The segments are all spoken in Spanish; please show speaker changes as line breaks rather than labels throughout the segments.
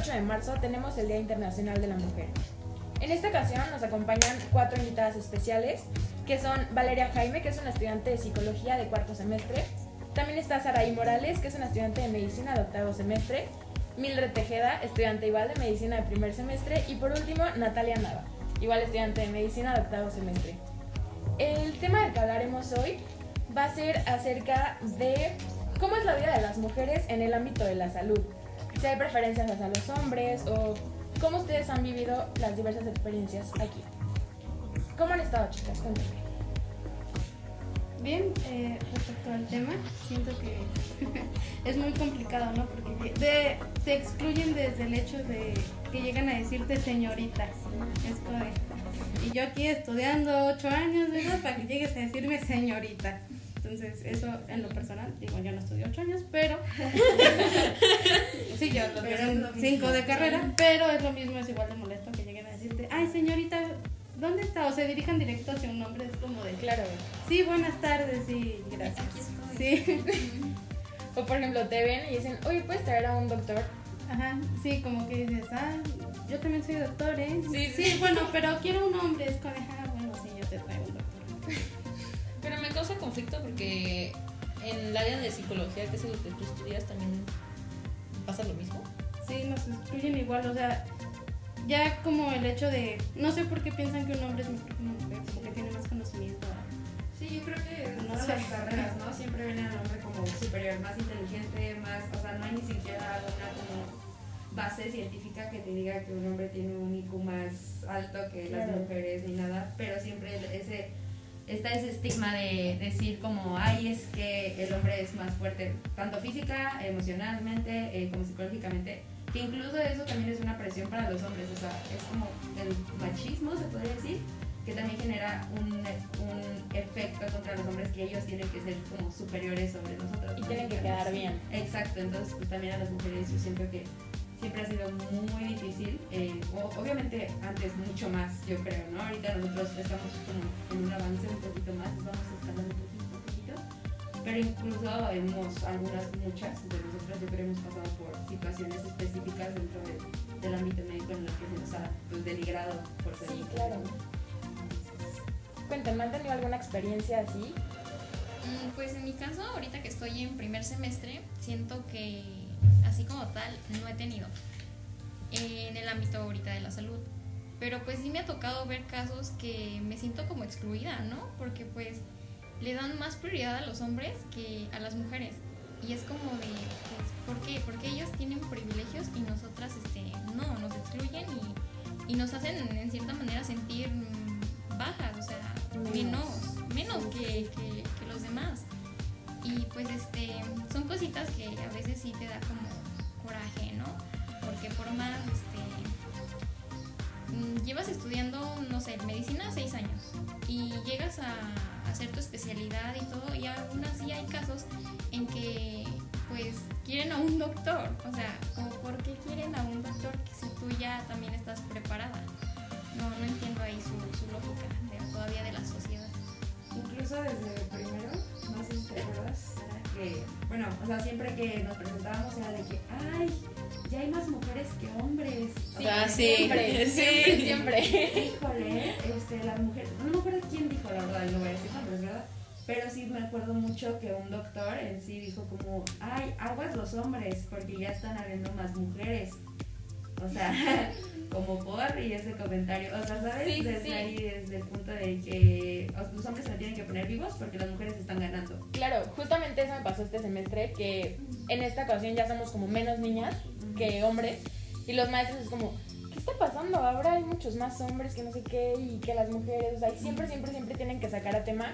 8 de marzo tenemos el Día Internacional de la Mujer. En esta ocasión nos acompañan cuatro invitadas especiales, que son Valeria Jaime, que es una estudiante de psicología de cuarto semestre. También está Saraí Morales, que es una estudiante de medicina de octavo semestre. Mildred Tejeda, estudiante igual de medicina de primer semestre. Y por último, Natalia Nava, igual estudiante de medicina de octavo semestre. El tema del que hablaremos hoy va a ser acerca de cómo es la vida de las mujeres en el ámbito de la salud. Si hay preferencias hacia los hombres o cómo ustedes han vivido las diversas experiencias aquí. ¿Cómo han estado, chicas? Cuéntenme.
Bien, eh, respecto al tema, siento que es muy complicado, ¿no? Porque de- te excluyen desde el hecho de que llegan a decirte señorita. Y yo aquí estudiando ocho años, ¿verdad? Para que llegues a decirme señorita. Entonces, eso en lo personal, digo, yo no estudié ocho años, pero. sí, yo
lo
cinco de carrera, pero es lo mismo, es igual de molesto que lleguen a decirte, ay, señorita, ¿dónde está? O se dirijan directo hacia un nombre, es como de.
Claro.
Sí, buenas tardes, sí, gracias. Sí,
O por ejemplo, te ven y dicen, oye, ¿puedes traer a un doctor?
ajá, sí, como que dices, ah, yo también soy doctor, ¿eh?
Sí,
sí, bueno, pero quiero un hombre, es como, ah, bueno, sí, yo te traigo
conflicto porque en el área de psicología, que es lo que tú estudias, también pasa lo mismo.
Sí, nos excluyen igual, o sea, ya como el hecho de, no sé por qué piensan que un hombre es mejor que una mujer, como que tiene más conocimiento.
Sí, yo creo que en
No
todas
sé.
las carreras, ¿no? Siempre ven al hombre como superior, más inteligente, más, o sea, no hay ni siquiera una como base científica que te diga que un hombre tiene un IQ más alto que las
Claro.
mujeres ni nada, pero siempre ese está ese estigma de decir como, ay, es que el hombre es más fuerte, tanto física, emocionalmente, eh, como psicológicamente, que incluso eso también es una presión para los hombres, o sea, es como el machismo, se podría decir, que también genera un, un efecto contra los hombres que ellos tienen que ser como superiores sobre nosotros.
Y
¿no?
tienen que quedar bien.
Exacto, entonces pues también a las mujeres yo siento que siempre ha sido muy difícil, eh, o- obviamente antes mucho más yo creo, ¿no? Ahorita nosotros estamos como en un avance un poquito más, vamos escalando un poquito, un poquito, pero incluso hemos, algunas, muchas de nosotras yo creo hemos pasado por situaciones específicas dentro de- del ámbito médico en los que se nos ha pues, denigrado por ser
Sí, claro.
¿no?
Cuéntenme, ¿han tenido alguna experiencia así?
Mm, Pues en mi caso, ahorita que estoy en primer semestre, siento que así como tal no he tenido en el ámbito ahorita de la salud. Pero pues sí me ha tocado ver casos que me siento como excluida, ¿no? Porque pues le dan más prioridad a los hombres que a las mujeres. Y es como de, pues, ¿por qué? Porque ellos tienen privilegios y nosotras este, no, nos excluyen y, y nos hacen en cierta manera sentir bajas, o sea, menos, menos que, que-. Y pues este, son cositas que a veces sí te da como coraje, ¿no? Porque por más, este, llevas estudiando, no sé, medicina seis años y llegas a hacer tu especialidad y todo y aún así hay casos en que pues quieren a un doctor, o sea, como por qué quieren a un doctor que si tú ya también estás preparada. No, no entiendo ahí su, su lógica todavía de la sociedad.
Incluso desde primero, no sé si te acuerdas, que, bueno, o sea, siempre que nos presentábamos era de que, ay, ya hay más mujeres que hombres. O sea,
Ah, sí.
Siempre,
Sí.
siempre, siempre.
Híjole, este, las mujeres, no me acuerdo quién dijo la verdad, no voy a decir nombres, ¿verdad? Pero sí me acuerdo mucho que un doctor en sí dijo como, ay, aguas los hombres, porque ya están habiendo más mujeres. O sea, como por y ese comentario. O sea, ¿sabes?
Sí,
desde
sí.
ahí, desde el punto de que los hombres se tienen que poner vivos porque las mujeres están ganando.
Claro, justamente eso me pasó este semestre, que en esta ocasión ya somos como menos niñas que hombres, y los maestros es como, ¿qué está pasando? Ahora hay muchos más hombres que no sé qué, y que las mujeres, o sea, y siempre, siempre, siempre tienen que sacar a tema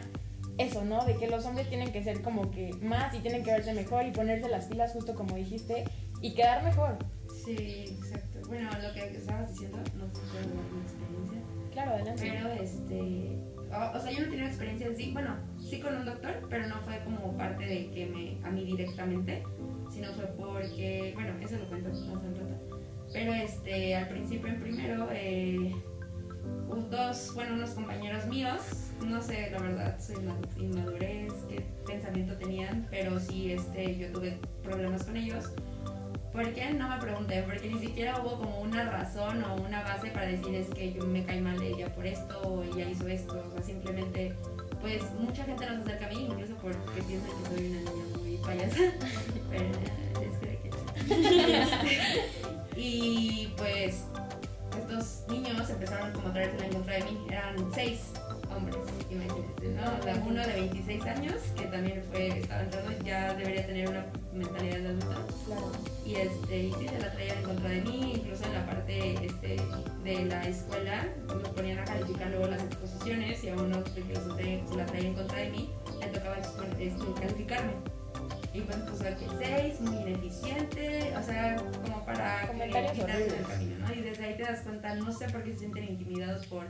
eso, ¿no? De que los hombres tienen que ser como que más y tienen que verse mejor y ponerse las pilas justo como dijiste y quedar mejor.
Sí, exacto. Bueno, lo que estabas diciendo, no dar mi experiencia.
Claro, adelante.
Pero este. O, o sea, yo no tenía experiencia en sí. Bueno, sí con un doctor, pero no fue como parte de que me. a mí directamente. Sino fue porque. Bueno, eso lo cuento más al rato. Pero este, al principio en primero, eh, dos, bueno, unos compañeros míos, no sé, la verdad, su inma- inmadurez, qué pensamiento tenían, pero sí, este, yo tuve problemas con ellos. ¿Por qué? No me pregunté, porque ni siquiera hubo como una razón o una base para decir es que yo me caí mal de ella por esto o ella hizo esto, o sea, simplemente, pues mucha gente nos acerca a mí, incluso porque piensan que soy una niña muy payasa, pero es que y pues estos niños empezaron como a traerse en contra de mí, eran seis hombres, imagínate, ¿no? La- Uno de 26 años, que también fue, estaba entrando, ya debería tener una mentalidad de adulta,
Claro.
y este y sí se la traían en contra de mí incluso en la parte este, de la escuela me ponían a calificar luego las exposiciones y a uno que se, la traía en contra de mí le tocaba este, calificarme y pues puso que seis muy ineficiente o sea como para que quitarse del camino ¿no? y desde ahí te das cuenta no sé por qué se sienten intimidados por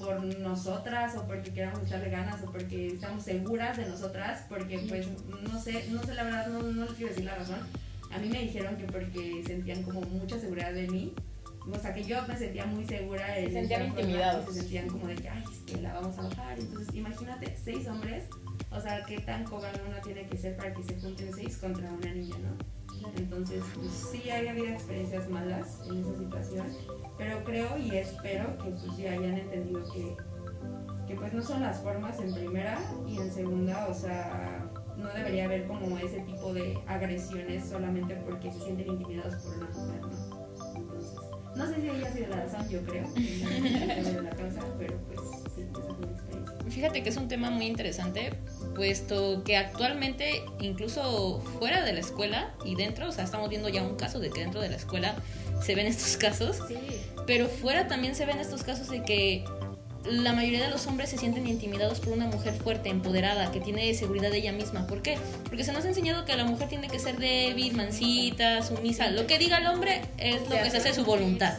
por nosotras o porque queramos echarle ganas o porque estamos seguras de nosotras porque pues no sé no sé la verdad no, no les quiero decir la razón a mí me dijeron que porque sentían como mucha seguridad de mí. O sea, que yo me sentía muy segura.
Se sentían intimidados.
Se sentían como de que, ay, es que la vamos a bajar. Entonces, imagínate, seis hombres. O sea, qué tan cobarde uno tiene que ser para que se junten seis contra una niña, ¿no? Entonces, pues sí, hay habido experiencias malas en esa situación. Pero creo y espero que pues ya hayan entendido que, que pues no son las formas en primera y en segunda, o sea, no debería haber como ese tipo de agresiones solamente porque se sienten intimidados por una mujer, ¿no? Entonces, no sé si ella sido la razón, yo creo, la causa, pero pues sí, esa fue mi experiencia.
Fíjate que es un tema muy interesante, puesto que actualmente, incluso fuera de la escuela y dentro, o sea, estamos viendo ya un caso de que dentro de la escuela se ven estos casos,
Sí.
pero fuera también se ven estos casos de que la mayoría de los hombres se sienten intimidados por una mujer fuerte, empoderada, que tiene seguridad de ella misma. ¿Por qué? Porque se nos ha enseñado que la mujer tiene que ser débil, mansita, sumisa. Lo que diga el hombre es lo que se hace su voluntad.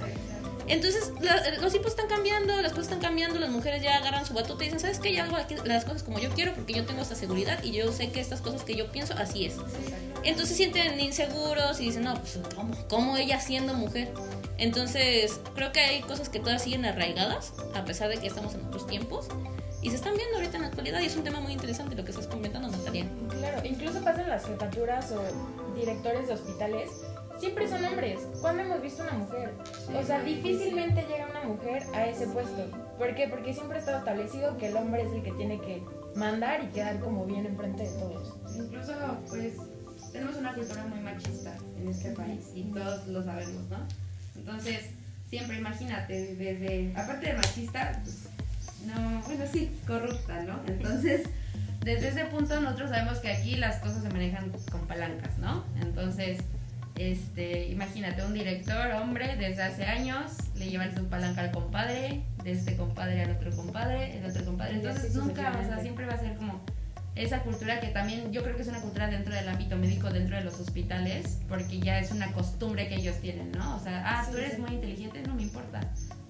Entonces, la- los tiempos están cambiando, las cosas están cambiando, las mujeres ya agarran su batuta y dicen, ¿sabes qué? Ya hago aquí las cosas como yo quiero porque yo tengo esta seguridad y yo sé que estas cosas que yo pienso, así es. Entonces sienten inseguros y dicen, no, pues, ¿cómo, cómo ella siendo mujer? Entonces, creo que hay cosas que todas siguen arraigadas, a pesar de que estamos en otros tiempos, y se están viendo ahorita en la actualidad y es un tema muy interesante lo que estás comentando, Natalia.
Claro, incluso pasa en las jefaturas o directores de hospitales, siempre son hombres. ¿Cuándo hemos visto una mujer? O sea, difícilmente llega una mujer a ese puesto. ¿Por qué? Porque siempre ha estado establecido que el hombre es el que tiene que mandar y quedar como bien enfrente de todos.
Incluso, pues, tenemos una cultura muy machista en este país y todos lo sabemos, ¿no? Entonces, siempre imagínate, desde, aparte de machista, pues, no, bueno, sí, corrupta, ¿no? Entonces, desde ese punto nosotros sabemos que aquí las cosas se manejan con palancas, ¿no? Entonces, este, imagínate, un director, hombre, desde hace años, le llevan su palanca al compadre, de este compadre al otro compadre, el otro compadre. Entonces,
así
nunca, o sea, siempre va a ser como esa cultura que también yo creo que es una cultura dentro del ámbito médico, dentro de los hospitales, porque ya es una costumbre que ellos tienen, ¿no? O sea, ah, tú eres muy inteligente, no me importa.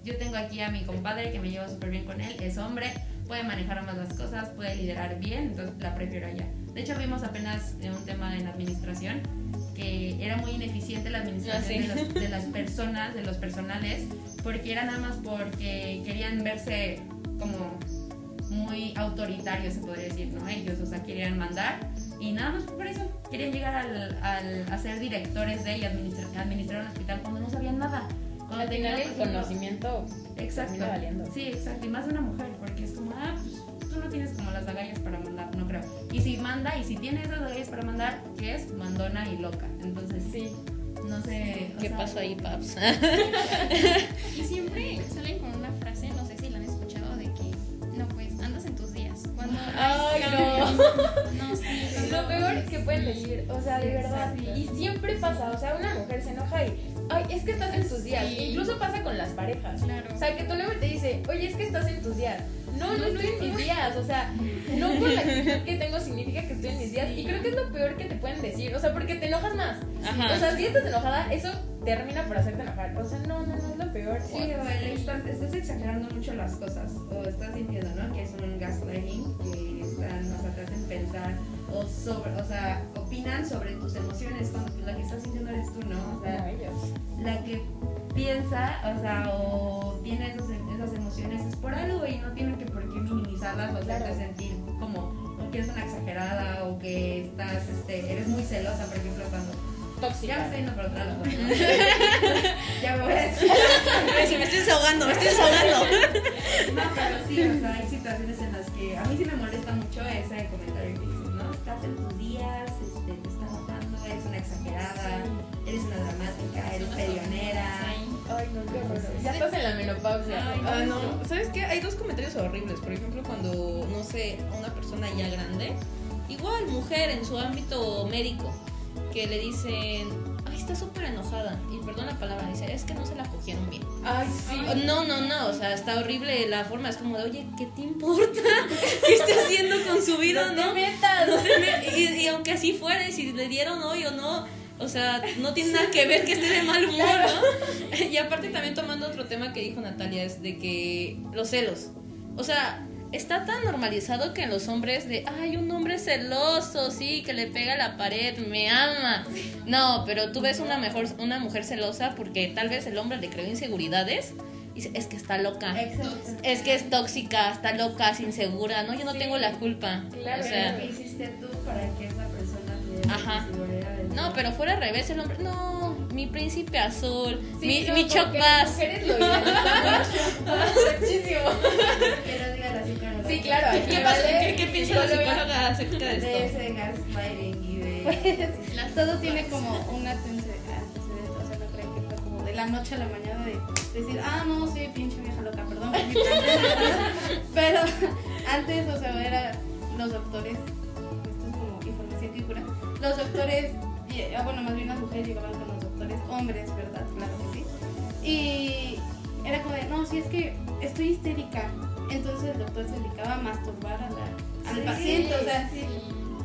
Yo tengo aquí a mi compadre que me llevo súper bien con él, es hombre, puede manejar más las cosas, puede liderar bien, entonces la prefiero allá. De hecho, vimos apenas eh, un tema en administración era muy ineficiente la administración
Ah, sí.
de, los- de las personas, de los personales, porque era nada más porque querían verse como muy autoritarios, se podría decir, ¿no? Ellos, o sea, querían mandar y nada más por eso querían llegar al, al- a ser directores de y administrar, administrar un hospital cuando no sabían nada. Cuando tenían,
el conocimiento
Exacto.
valiendo.
Sí, exacto. Y más de una mujer, porque es como, ah, pues tú no tienes como las agallas para mandar, no creo. Y si manda, y si tiene esas agallas para mandar, ¿qué es? Mandona y loca. Entonces,
Sí.
no sé. o
¿Qué
sea,
pasó ahí, Paps?
Y siempre salen con una frase, no sé si la han escuchado, de que no, pues andas en tus días. Cuando
Ay, no.
No, sí,
No, lo peor que pueden decir, o sea, de verdad. Y siempre pasa, o sea, una mujer se enoja y, ay, es que estás en tus días.
Sí.
Incluso pasa con las parejas.
Claro.
O sea, que tu novio te dice, oye, es que estás en tus días. No, no estoy en mis días. O sea, no por la actitud que tengo significa que estoy en mis días. Y creo que es lo peor que te pueden decir. O sea, porque te enojas más.
Ajá.
O sea, si estás enojada, eso termina por hacerte enojar. O sea, no, no, no es lo peor.
Sí, el estás, estás exagerando mucho las cosas, o estás diciendo, ¿no? Que es un gaslighting, que están, o sea, te hacen pensar, o sobre, o sea, opinan sobre tus emociones, cuando la que estás sintiendo eres tú, ¿no? O sea, la que piensa, o sea, o tiene esas, esas emociones es por algo y no tienen que por qué minimizarlas o hacerte
Claro.
sentir como que eres una exagerada o que estás, este, eres muy celosa, por ejemplo, cuando ya me
Tóxica.
estoy yendo por otro lado. ya me voy a decir.
Me estoy desahogando, me estoy desahogando.
No, pero sí, o sea, hay situaciones en las que a mí sí me molesta mucho ese comentario. Estás en tus días, este, te estás notando, eres una exagerada, eres una dramática, eres peleonera.
Ay, no, qué horror. Ya estás en la menopausia.
Ay,
Ah, no. ¿Sabes qué? Hay dos comentarios horribles. Por ejemplo, cuando, no sé, a una persona ya grande,
Igual, mujer en su ámbito médico, que le dicen, está súper enojada. Y perdón la palabra, dice, es que no se la cogieron bien.
Ay, sí.
No, no, no, o sea, está horrible la forma. Es como de, oye, ¿qué te importa? ¿Qué está haciendo con su vida,
No
no?
te metas.
No te y, y aunque así fuera, y si le dieron hoy o no, o sea, no tiene nada que ver que esté de mal humor, ¿no? Y aparte también tomando otro tema que dijo Natalia, es de que los celos. O sea, está tan normalizado que en los hombres de, ay, un hombre celoso, sí, que le pega a la pared, me ama. No, pero tú ves una, mejor, una mujer celosa porque tal vez el hombre le creó inseguridades y dice, es que está loca. Es que es tóxica, está loca, es insegura, ¿no? Yo no
Sí.
tengo la culpa.
Claro,
o sea,
¿Qué hiciste tú para que esa persona te
Ajá. no, pero fuera al revés, el hombre, no, mi príncipe azul,
Sí,
mi,
no,
mi choc
mujeres lo idealizan muchísimo. Sí, claro.
¿Qué ¿Qué, qué piensa la
psicóloga.
acerca de
De
esto?
ese gaslighting y de...
Pues, todo tiene como un antecedente, o sea, no creo que fue como de la noche a la mañana de decir, ah, no, sí, pinche vieja loca, perdón. Pero antes, o sea, era los doctores, esto es como información que cura, los doctores, ah, bueno, más bien las mujeres llegaban con los doctores, hombres, ¿verdad? Claro que sí. Y era como de, no, si es que estoy histérica. Entonces el doctor se dedicaba a masturbar a la- al
Sí,
paciente, o sea,
sí.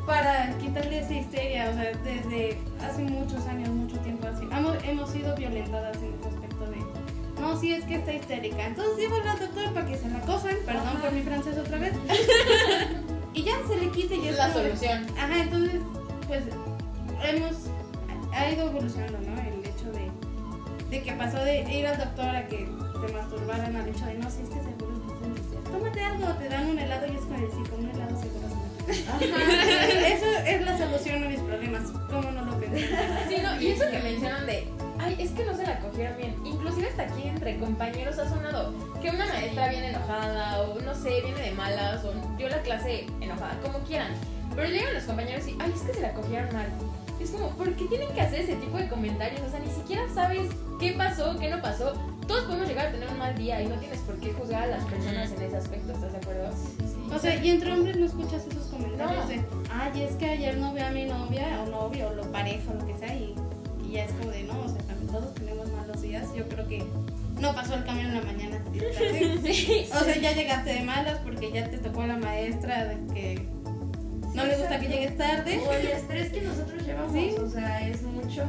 para quitarle esa histeria, o sea, desde hace muchos años, mucho tiempo así. Hemos, hemos sido violentadas en ese aspecto de, no, sí es que está histérica. Entonces llévala al doctor para que se la cojan, perdón por mi francés otra vez. y ya se le quite y
Es la
de-
solución.
Ajá, entonces, pues, hemos, ha ido evolucionando, ¿no? El hecho de, de que pasó de ir al doctor a que te masturbaran al hecho de, no, si es que histeria. Tómate algo, te dan un helado y es como decir, con un helado se me eso es la solución a mis problemas. ¿Cómo no lo pensé?
Sí, no, y eso que mencionan de, ay, es que no se la cogieron bien. Inclusive hasta aquí entre compañeros ha sonado que una maestra viene enojada o no sé, viene de malas o dio la clase enojada, como quieran. Pero llegan los compañeros y, ay, es que se la cogieron mal. Es como, ¿por qué tienen que hacer ese tipo de comentarios? O sea, ni siquiera sabes qué pasó, qué no pasó. Todos podemos llegar a tener un mal día y no tienes por qué juzgar a las personas en ese aspecto, ¿estás de acuerdo?
O sea, y entre hombres no escuchas esos comentarios
No.
de, ay, es que ayer no vi a mi novia o novio o lo pareja o lo que sea y, y ya es como de, no, o sea, también todos tenemos malos días. Yo creo que no pasó el cambio en la mañana. tarde.
Sí.
O sea, ya llegaste de malas porque ya te tocó la maestra de que no le gusta que llegues tarde.
O el estrés que nosotros llevamos,
Sí.
o sea, es mucho,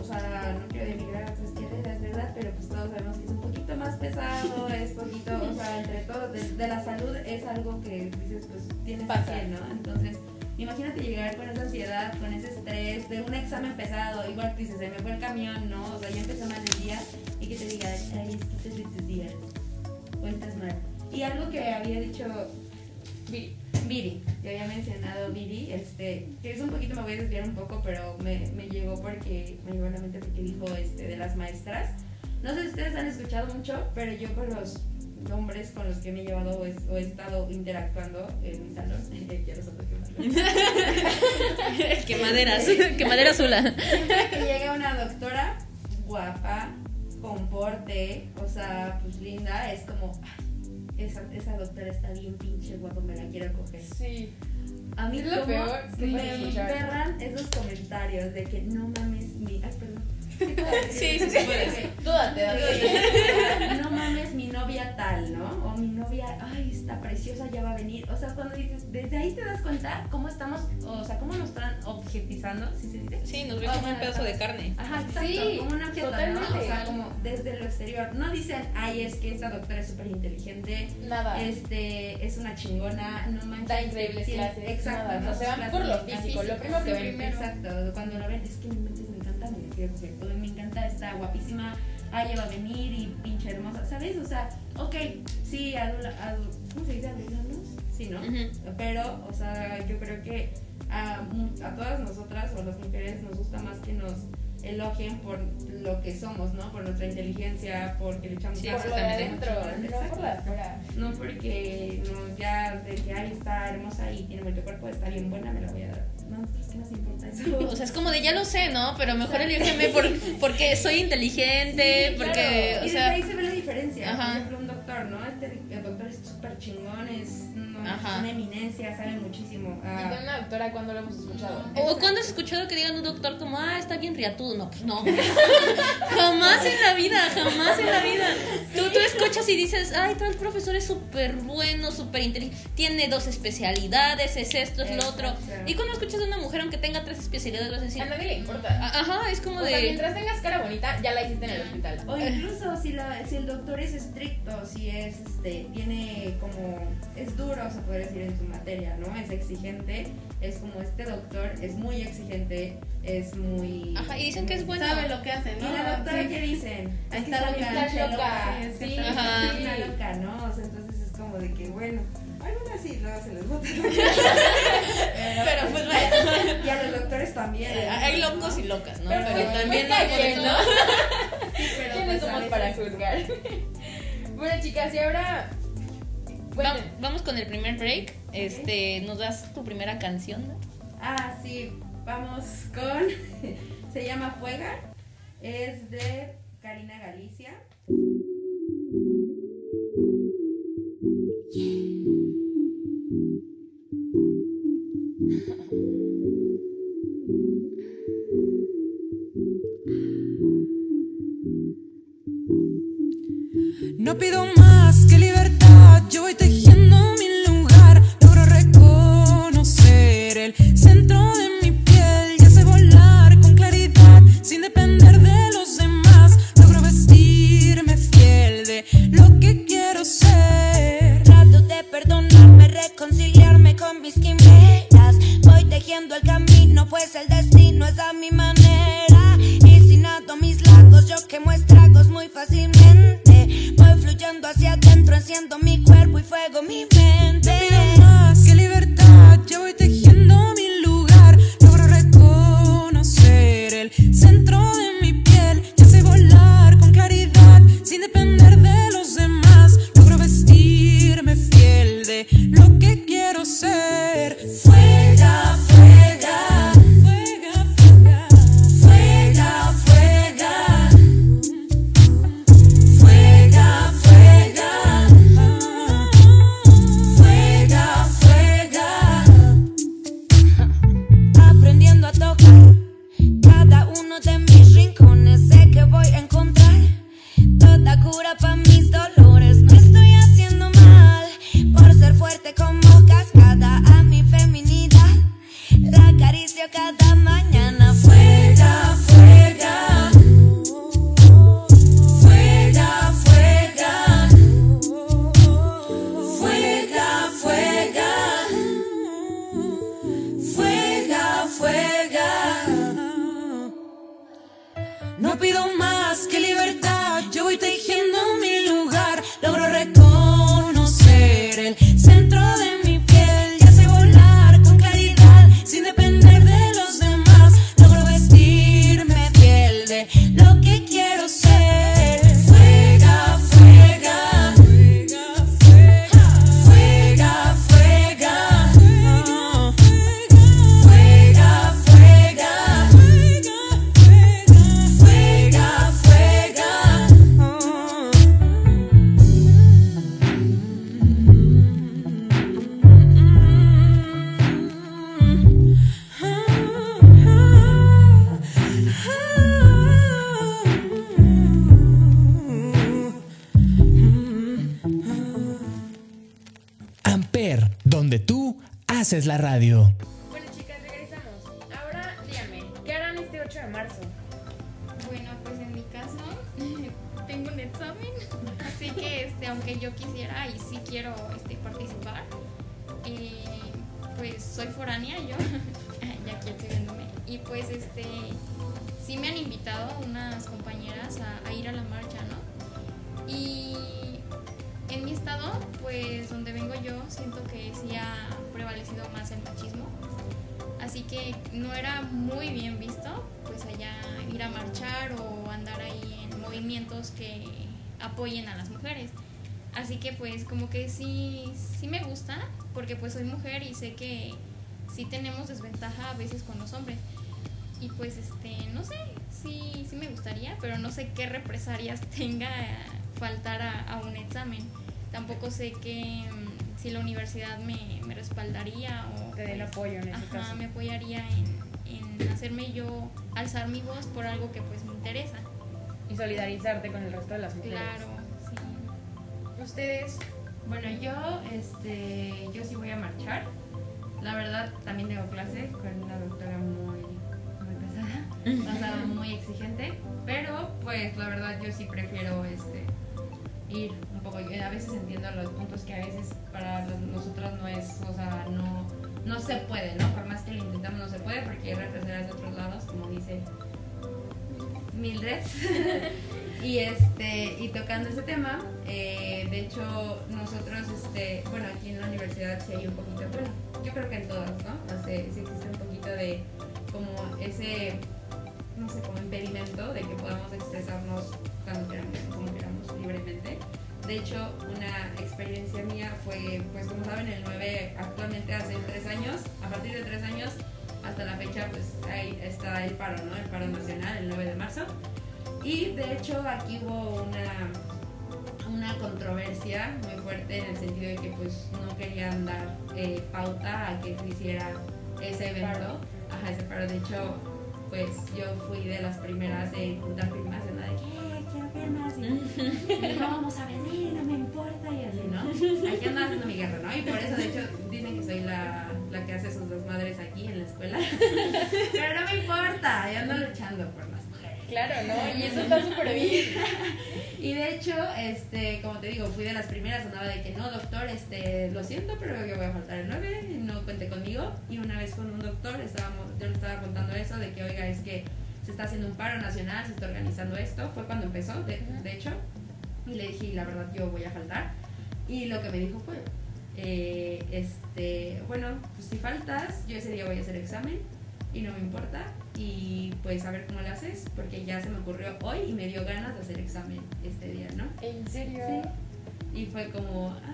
o sea, no quiero denigrar a otras es verdad, pero pues todos sabemos que es un poquito más pesado, es poquito, o sea, entre todos, de, de la salud es algo que dices, pues tienes que
Pasa.
hacer, ¿no? Entonces, imagínate llegar con esa ansiedad, con ese estrés, de un examen pesado, igual dices, se me fue el camión, ¿no? O sea, ya empezó mal el día, y que te diga, ay, es que este es tus días, estás mal. Y algo que había dicho Viri, ya había mencionado Viri, este, que es un poquito, me voy a desviar un poco, pero me, me llegó porque, me llegó a la mente porque dijo este, de las maestras. No sé si ustedes han escuchado mucho, pero yo con los hombres con los que me he llevado o he, o he estado interactuando en mi salón, ya los otros que.
Quemaderas, quemadera azula.
Siempre que llega una doctora guapa, con porte, o sea, pues linda, es como, "Ay, esa, esa doctora está bien pinche guapa, me la quiero coger.
Sí.
A mí
Es lo
como
peor que
me emperran esos comentarios de que no mames mi... Ay, perdón. ¿Sí?
Sí, sí, sí puedes.
Tú date, date.
no mames mi novia tal, ¿no? O mi novia, ay, está preciosa, ya va a venir. O sea, cuando dices, desde ahí te das cuenta cómo estamos, o sea, cómo nos objetizando, ¿sí se dice?
Sí, nos ven como un pedazo de carne.
Ajá, exacto,
Sí,
como un objeto, ¿no?
totalmente.
O sea, como desde lo exterior. No dicen, ay, es que esta doctora es súper inteligente,
Nada.
este, es una chingona, no manches.
Da increíbles clases,
Exacto,
nada,
¿no?
no, se van por lo
clases
físico, lo primero que
Sí,
ven.
Exacto, cuando lo ven, es que mi mente me encanta, me me encanta, está guapísima, ah, ella va a venir y pinche hermosa, ¿sabes? O sea, ok, sí, adula, adu- ¿cómo se dice? Adulanos, sí, ¿no? Pero, o sea, yo creo que a, a todas nosotras o a las mujeres nos gusta más que nos elogien por lo que somos, ¿no? Por nuestra inteligencia, porque le echamos
Sí,
Por lo de adentro, no por de afuera.
no porque no, ya de que ahí está hermosa y tiene bonito cuerpo, está bien buena, me la voy a dar. No, qué nos importa eso.
O sea, es como de ya lo sé, ¿no? Pero mejor elígeme por, porque soy inteligente,
Sí,
porque,
claro.
o
y
sea,
desde ahí se ve la diferencia.
Ajá.
Por ejemplo, un doctor, ¿no? Este el doctor es súper chingón, es
Ajá.
es una eminencia, sabe muchísimo.
Y
Ah,
de una doctora, cuando lo hemos escuchado?
O cuando has escuchado que digan un doctor como, ah, está bien riatudo. No, pues no. jamás en la vida, jamás en la vida. Tú, tú escuchas y dices, ay, tal profesor es súper bueno, súper inteligente. Tiene dos especialidades, es esto, es lo otro.
Exacto.
Y cuando escuchas de una mujer, aunque tenga tres especialidades, vas a decir,
A nadie le importa.
"Ah, ajá, es como
O sea,
de.
mientras tengas cara bonita, ya la hiciste en el hospital.
O incluso si, la, si el doctor es estricto, si es, este, tiene como, es duro, se puede decir, en su materia, ¿no? Es exigente, es como este doctor, es muy exigente, es muy...
Ajá, y dicen que es bueno.
Sabe lo que hace,
¿Y
¿no?
la doctora
Sí.
qué dicen?
Ahí
Es que
está loca,
pinche
loca,
sí,
sí,
Ajá.
una loca, ¿no? O sea, entonces es como de que, bueno, algunas sí, luego se les bota.
Pero pues vaya.
y a los doctores también.
Eh, Hay locos y locas, ¿no?
Pero,
Pero, también
pues,
hay
¿no?
pero
¿Quiénes
pues, a
somos para juzgar? bueno, chicas, y ahora.
Va- vamos con el primer break. Este, nos das tu primera canción, ¿no?
Ah, sí, vamos con. Se llama Fuega. Es de Karina Galicia.
Marzo?
Bueno, pues en mi caso tengo un examen, así que este, aunque yo quisiera y sí quiero este, participar, eh, pues soy foránea yo, ya aquí viéndome, y pues este, sí me han invitado unas compañeras a ir a la marcha, ¿no? Y en mi estado, pues donde vengo yo, siento que sí ha prevalecido más el machismo. Así que no era muy bien visto, pues allá ir a marchar o andar ahí en movimientos que apoyen a las mujeres. Así que pues como que sí, sí me gusta, porque pues soy mujer y sé que sí tenemos desventaja a veces con los hombres. Y pues este, no sé, sí, sí me gustaría, pero no sé qué represalias tenga faltar a, a un examen. Tampoco sé mm, si la universidad me, me respaldaría o
Te den
pues,
apoyo en ese
ajá,
caso.
me apoyaría en, en hacerme yo alzar mi voz por algo que pues me interesa.
Y solidarizarte con el resto de las mujeres.
Claro, sí.
Ustedes,
Bueno, yo, este, yo sí voy a marchar. La verdad, también tengo clase con una doctora muy, muy pesada, sea, muy exigente. Pero, pues, la verdad, yo sí prefiero, este, ir un poco. A veces entiendo los puntos que a veces para nosotros no es, o sea, no, no se puede, ¿no? Por más que lo intentamos, no se puede porque hay represalias de otros lados, como dice Mildred. y este y tocando ese tema, eh, de hecho nosotros, este, bueno, aquí en la universidad sí hay un poquito, bueno, yo creo que en todas, ¿no? O sí existe un poquito de como ese, no sé, como impedimento de que podamos expresarnos cuando queramos, como queramos, libremente. De hecho, una experiencia mía fue, pues como saben, el 9, actualmente hace tres años, a partir de tres años, hasta la fecha, pues ahí está el paro, ¿no? El paro nacional, el 9 de marzo. Y de hecho aquí hubo una, una controversia muy fuerte en el sentido de que pues no querían dar eh, pauta a que se hiciera ese evento. Ajá, ese paro. De hecho, pues yo fui de las primeras en juntar firmas, no vamos a venir, no me importa y así, ¿no? Aquí ando haciendo mi guerra, ¿no? Y por eso, de hecho, dicen que soy la, la que hace sus desmadres aquí en la escuela. Pero no me importa, yo ando luchando por las mujeres.
claro, ¿no? Y eso está súper bien.
Y de hecho, este, como te digo, fui de las primeras, andaba de que no, doctor, este, lo siento, pero yo voy a faltar el 9, no cuente conmigo. Y una vez con un doctor, estábamos, yo le estaba contando eso, de que, oiga, es que se está haciendo un paro nacional, se está organizando esto, fue cuando empezó, de, de hecho. Y le dije, la verdad, yo voy a faltar. Y lo que me dijo fue, eh, este, bueno, pues si faltas, yo ese día voy a hacer examen y no me importa. Y pues a ver cómo lo haces, porque ya se me ocurrió hoy y me dio ganas de hacer examen este día, ¿no?
¿En serio?
Sí. Y fue como, ah,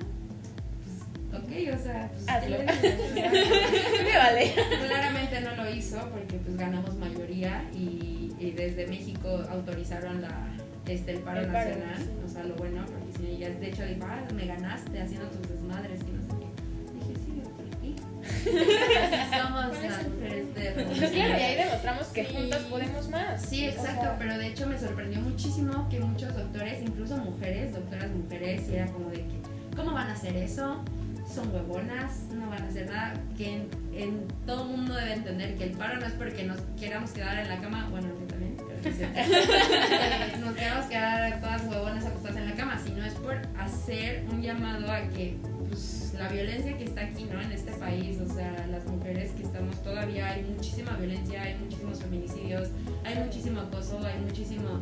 pues ok, o sea, pues,
Hazlo. Me vale.
Claramente no lo hizo porque pues ganamos mayoría y, y desde México autorizaron la, este, el paro
El paro,
nacional,
sí.
o sea, lo bueno, porque si ella de hecho dijo, ah, me ganaste haciendo tus desmadres y no sé qué. Dije, sí, doctor, ¿y? Así somos las mujeres de
claro, y ahí demostramos que juntas podemos más.
Sí,
O
exacto,
sea,
pero de hecho me sorprendió muchísimo que muchos doctores, incluso mujeres, doctoras mujeres, y era como de que, ¿cómo van a hacer eso? Son huevonas, no van a hacer nada. Que en, en todo mundo debe entender que el paro no es porque nos queramos quedar en la cama, bueno, yo también, pero que se- nos queramos quedar todas huevonas acostadas en la cama, sino es por hacer un llamado a que pues, la violencia que está aquí, ¿no? En este país, o sea, las mujeres que estamos todavía, hay muchísima violencia, hay muchísimos feminicidios, hay muchísimo acoso, hay muchísimo,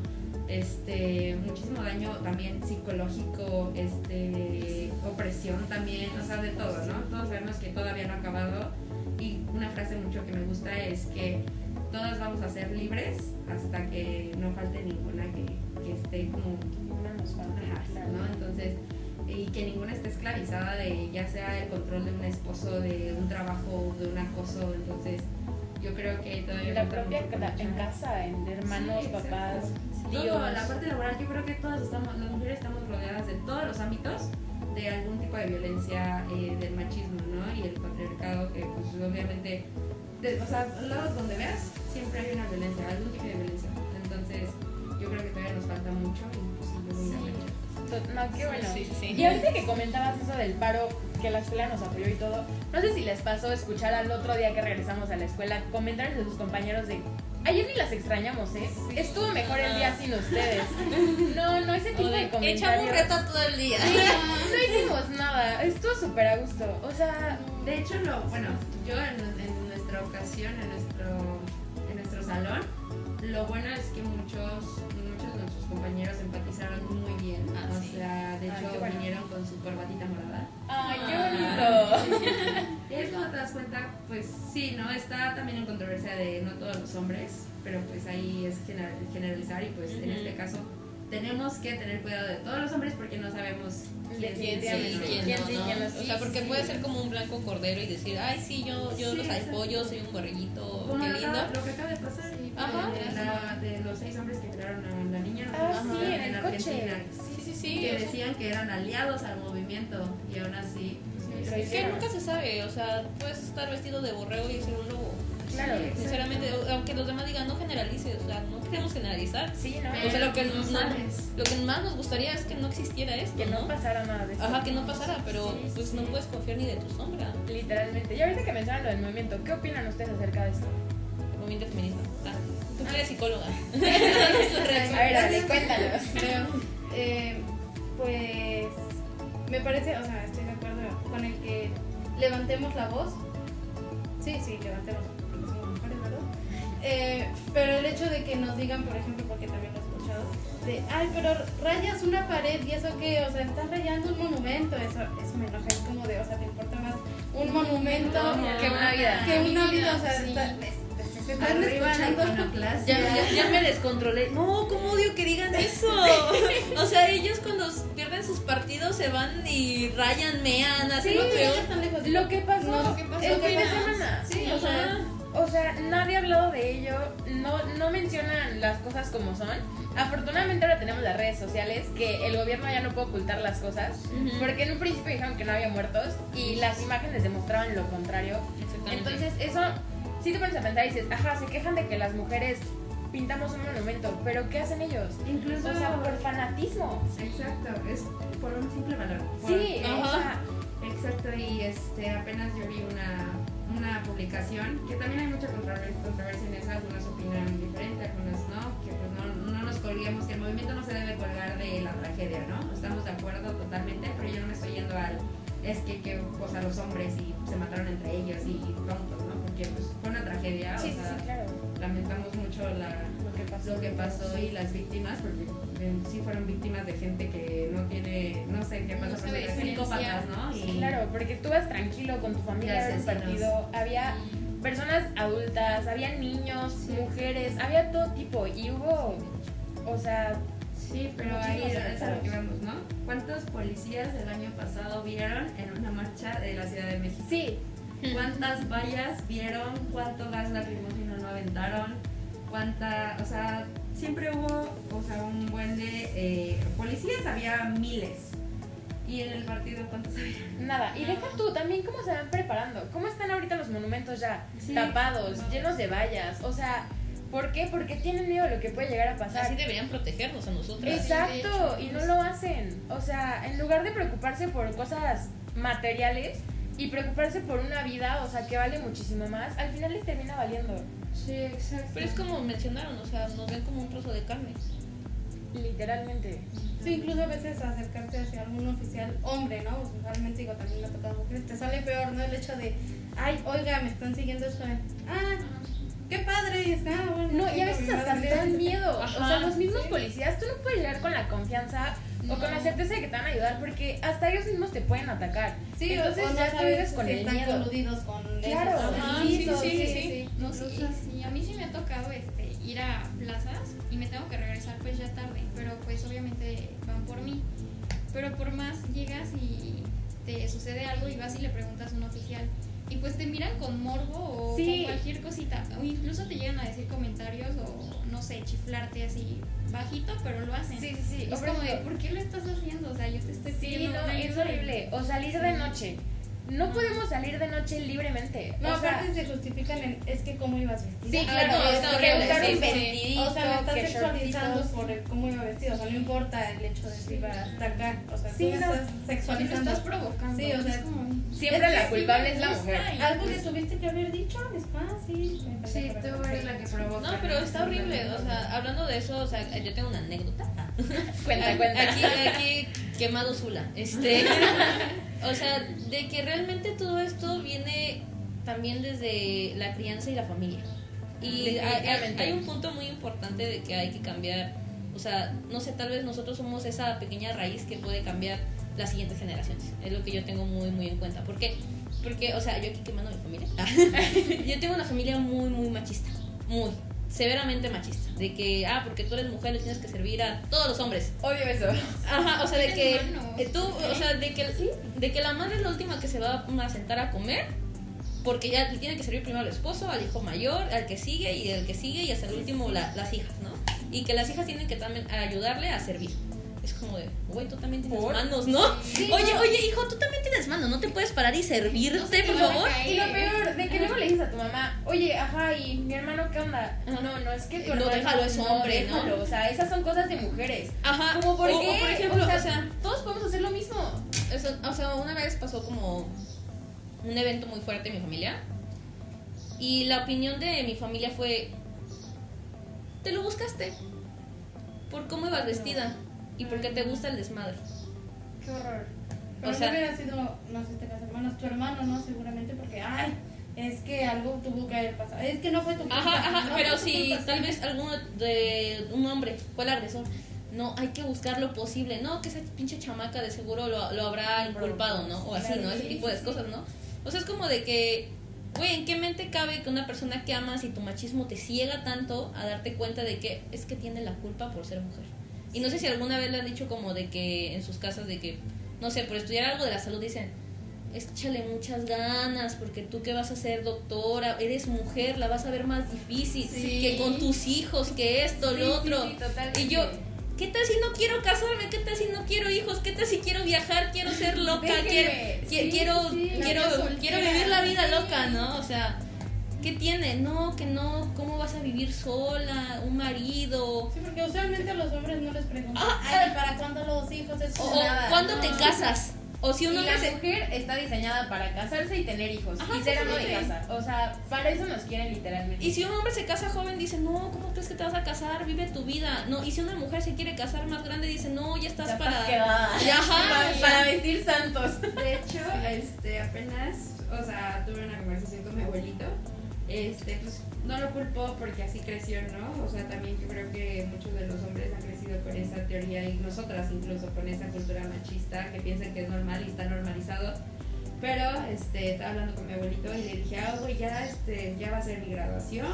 este, muchísimo daño también psicológico, este, opresión también, o sea, de todo, ¿no? Todos sabemos que todavía no ha acabado y una frase mucho que me gusta es que todas vamos a ser libres hasta que no falte ninguna que, que esté como
ninguna nos falta.
¿no? Entonces, y que ninguna esté esclavizada de ya sea el control de un esposo, de un trabajo, de un acoso. Entonces, yo creo que todavía.
La propia en casa, en hermanos,
Sí,
papás,
Todo,
tíos.
la parte laboral, yo creo que todas estamos, las mujeres estamos rodeadas de todos los ámbitos de algún tipo de violencia eh, del machismo, ¿no? Y el patriarcado, que pues obviamente, de- o sea, lados donde veas, siempre hay una violencia, algún tipo de violencia. Entonces, yo creo que todavía nos falta mucho y pues sí,
No, qué bueno.
Sí, sí, sí.
Y ahorita que comentabas eso del paro, que la escuela nos apoyó y todo. No sé si les pasó escuchar al otro día que regresamos a la escuela comentarios de sus compañeros de ayer ni las extrañamos, ¿eh? Estuvo mejor el día sin ustedes. No, no, ese tipo de
de,
comentarios.
Echamos reta todo el día.
Sí, no hicimos nada, estuvo súper a gusto. O sea,
De hecho, lo, bueno, yo en, en nuestra ocasión, en nuestro, en nuestro salón, lo bueno es que muchos, compañeros empatizaron muy bien.
Ah,
o
sí.
sea, de
Ay,
hecho,
bueno.
vinieron con su corbatita morada.
ay, qué
Ah.
bonito.
Y es cuando te das cuenta, pues sí, ¿no? Está también en controversia de no todos los hombres, pero pues ahí es general- generalizar y pues en
Ujú.
este caso tenemos que tener cuidado de todos los hombres porque no sabemos quién
¿Quién sí, quién
¿Quién
no,
sí,
no?
quién no?
O sea, porque
sí.
puede ser como un blanco cordero y decir, ay, sí, yo, yo
Sí,
los apoyo, soy un borreguito, qué
lo,
lindo.
lo que acaba de pasar
Ajá.
de, la- de los seis hombres que crearon a niña
Ah,
Ajá.
sí, en el coche.
Argentina,
Sí, sí, sí.
que decían que eran aliados al movimiento y aún así
Lo
Es que nunca se sabe, o sea, puedes estar vestido de borrego y ser un lobo.
Claro.
Sí,
Sinceramente, aunque los demás digan no generalices, o sea, no queremos generalizar.
Sí, ¿no?
O sea, lo que,
no
lo que más nos gustaría es que no existiera esto,
Que no
¿no?
pasara nada de eso.
Ajá, que no pasara, pero
Sí, sí,
pues
sí.
no puedes confiar ni de tu sombra.
Literalmente. Y ahorita que mencionan lo del movimiento, ¿qué opinan ustedes acerca de esto?
El movimiento feminista. Ah, que eres psicóloga.
A ver, Ale, cuéntanos.
Eh, pues me parece, o sea, estoy de acuerdo con el que levantemos la voz. Sí, sí, levantemos, porque somos mujeres, ¿verdad? Eh, pero el hecho de que nos digan, por ejemplo, porque también lo he escuchado, de, ay, pero rayas una pared y eso qué, o sea, estás rayando un monumento, eso, eso me enoja, es como de, o sea, te importa más un monumento
Que una vida.
que una vida, o sea,
Sí.
está- se están
Arriba
escuchando.
Ya, ya, ya me descontrolé. No, ¿cómo odio que digan eso? O sea, ellos cuando pierden sus partidos se van y rayan, mean, hacen
Sí,
lo peor.
Lo que pasó,
No,
lo que pasó
el fin de semana.
Sí,
o sea, o sea, nadie ha hablado de ello, no, no mencionan las cosas como son. Afortunadamente ahora tenemos las redes sociales que el gobierno ya no puede ocultar las cosas, porque en un principio dijeron que no había muertos y las imágenes demostraban lo contrario. Entonces eso, si te pones a pensar y dices, ajá, se quejan de que las mujeres pintamos un monumento, pero ¿qué hacen ellos?
Incluso
O sea, por fanatismo.
Exacto, es por un simple valor. por-
Sí,
Ajá.
o sea,
Exacto, y este apenas yo vi una, una publicación que también hay mucha controver- controversia en eso, algunos opinan diferente, algunos no, que pues no, no nos colguemos, que el movimiento no se debe colgar de la tragedia, ¿no? Estamos de acuerdo totalmente, pero yo no me estoy yendo al, es que, que o sea, los hombres y se mataron entre ellos y tontos, ¿no? Porque pues fue una tragedia,
sí,
o
sí,
sea,
sí, claro.
lamentamos mucho la,
Lo que pasó.
lo que pasó y las víctimas, porque eh, sí fueron víctimas de gente que no tiene, no sé qué
No
pasa, con psicópatas, ¿no?
Sí,
Y-
claro, porque tú vas tranquilo con tu familia
asesinos.
partido, había personas adultas, había niños, mujeres, había todo tipo y hubo, o sea,
Sí, pero ahí
Muchísimos
es a lo que vamos, ¿no? ¿Cuántos policías el año pasado vieron en una marcha de la Ciudad de México?
sí,
¿Cuántas vallas vieron? ¿Cuánto gas lacrimógeno no aventaron? ¿Cuánta, o sea, siempre hubo, o sea, un buen de eh, policías, había miles. ¿Y en el partido cuántos había?
nada. Y deja tú también cómo se van preparando, cómo están ahorita los monumentos ya
Sí.
tapados, llenos de vallas, o sea, ¿por qué? Porque tienen miedo de lo que puede llegar a pasar.
Así deberían protegernos a nosotras.
Exacto, y no lo hacen. O sea, en lugar de preocuparse por cosas materiales y preocuparse por una vida, o sea, que vale muchísimo más, al final les termina valiendo.
Sí, exacto.
Pero es como mencionaron, o sea, nos ven como un trozo de carne.
Literalmente.
Sí, incluso a veces acercarte hacia algún oficial hombre, ¿no? Usualmente digo, también me ha tocado mujeres, te sale peor, ¿no? El hecho de, ay, oiga, me están siguiendo esto. Ah, qué padre, y es, ah, bueno.
No, y a veces hasta te dan miedo. o sea, los mismos
sí.
policías, tú no puedes llegar con la confianza o con la certeza de que te van a ayudar porque hasta ellos mismos te pueden atacar.
Sí,
Entonces
o, o no
ya tú vives con
si
el
están
miedo.
coludidos con
Claro,
esos
ajá,
pobrecitos,
sí, sí, sí.
No, sí, sí, a mí sí me ha tocado este, ir a plazas y me tengo que regresar pues ya tarde, pero pues obviamente van por mí. Pero por más llegas y te sucede algo y vas y le preguntas a un oficial y pues te miran con morbo o
Sí.
con cualquier cosita o incluso te llegan a decir comentarios o no sé, chiflarte así bajito, pero lo hacen.
Sí, sí, sí.
Es como de, ¿por qué lo estás haciendo? O sea, yo te estoy
Sí,
pidiendo
no,
una
es horrible. O salir de noche no podemos salir de noche libremente.
No,
o sea,
aparte se justifican en, es que cómo ibas vestida.
Sí,
Ah,
claro,
no, es
horrible,
que usar
sí,
un
sí.
vestidito, O sea, me estás
que
sexualizando
shortitos.
por el cómo iba vestido. O sea, no importa el hecho de si iba hasta acá. O sea,
Sí,
tú
no.
estás
Lo
sexualizando.
estás provocando.
Sí, o sea,
es como...
siempre
es que
la
sí
culpable es la mujer.
Algo que tuviste que haber dicho es fácil. Me
Sí,
parece
tú eres la que provoca.
No, pero está horrible. O sea, hablando de eso, o sea, yo tengo una anécdota.
Cuenta, cuenta.
Aquí, aquí quemado Zula. Este, o sea, de que realmente todo esto viene también desde la crianza y la familia. Y hay, hay- un punto muy importante de que hay que cambiar. O sea, no sé, tal vez nosotros somos esa pequeña raíz que puede cambiar las siguientes generaciones. Es lo que yo tengo muy, muy en cuenta. ¿Por qué? Porque, o sea, yo aquí quemando a mi familia. yo tengo una familia muy, muy machista. Muy. Severamente machista. De que, ah, porque tú eres mujer, le tienes que servir a todos los hombres.
Odio eso.
Ajá, o sea, de que eh, tú, o sea, de que, de que la madre es la última que se va a sentar a comer, porque ya le tiene que servir primero al esposo, al hijo mayor, al que sigue y el que sigue y hasta el último la- las hijas, ¿no? Y que las hijas tienen que también ayudarle a servir. Es como de, güey, tú también tienes
¿Por?
manos, ¿no? oye, oye, hijo, tú también tienes manos, ¿no te puedes parar y servirte, por favor?
Y lo peor, de que luego le dices a tu mamá, oye, ajá, y mi hermano, ¿qué onda?
Ajá.
No, no, es que tu
No,
hermano.
déjalo, es hombre, ¿no?
déjalo. O sea, esas son cosas de mujeres.
Ajá.
Como, ¿por
o- o
qué?
por ejemplo,
o sea,
o sea,
todos podemos hacer lo mismo.
Eso, o sea, una vez pasó como un evento muy fuerte en mi familia. Y la opinión de mi familia fue: Te lo buscaste. Por cómo ibas vestida. Y porque te gusta el desmadre.
Qué horror. Pero
O sea-
no hubiera sido, no sé, te las hermanas, tu hermano, ¿no? Seguramente porque, ay, es que algo tuvo que haber pasado. Es que no fue tu culpa.
Ajá, ajá,
no
pero si
culpa,
tal
sí.
vez alguno de un hombre fue el agresor. No, hay que buscar lo posible. No, que esa pinche chamaca de seguro lo, lo habrá inculpado, ¿no? O así, ¿no? Ese tipo de cosas, ¿no? O sea, es como de que, güey, ¿en qué mente cabe que una persona que amas y tu machismo te ciega tanto a darte cuenta de que es que tiene la culpa por ser mujer? Y no sé si alguna vez le han dicho como de que en sus casas de que, no sé, por estudiar algo de la salud dicen, échale muchas ganas, porque tú que vas a ser doctora, eres mujer, la vas a ver más difícil,
Sí.
que con tus hijos, que esto,
Sí,
lo otro.
sí,
y yo, ¿qué tal si no quiero casarme? ¿Qué tal si no quiero hijos? ¿Qué tal si quiero viajar? Quiero ser loca, quiero, quiero, quiero, quiero vivir la vida loca, ¿no? O sea, ¿qué tiene? No, que no, ¿cómo vas a vivir sola? Un marido.
Sí, porque usualmente a los hombres no les preguntan,
Ah,
ay, ¿para cuándo los hijos? Es
O,
nada.
¿cuándo te casas? O si un
y
hombre
la
se...
mujer está diseñada para casarse y tener hijos.
Ajá,
y ser ama de
exactamente.
casa. O sea, para eso nos quieren literalmente.
Y si un hombre se casa joven, dice, no, ¿cómo crees que te vas a casar? Vive tu vida. No, y si una mujer se quiere casar más grande, dice, no, ya estás
Ya
para...
estás quedada.
Ya, ajá,
para,
ya.
para vestir santos.
De hecho, este, apenas, o sea, tuve una conversación con mi abuelito. Este, pues no lo culpo porque así creció, ¿no? O sea, también yo creo que muchos de los hombres han crecido con esa teoría y nosotras incluso con esa cultura machista que piensan que es normal y está normalizado. Pero este, estaba hablando con mi abuelito y le dije, ah, güey, ya, este, ya va a ser mi graduación,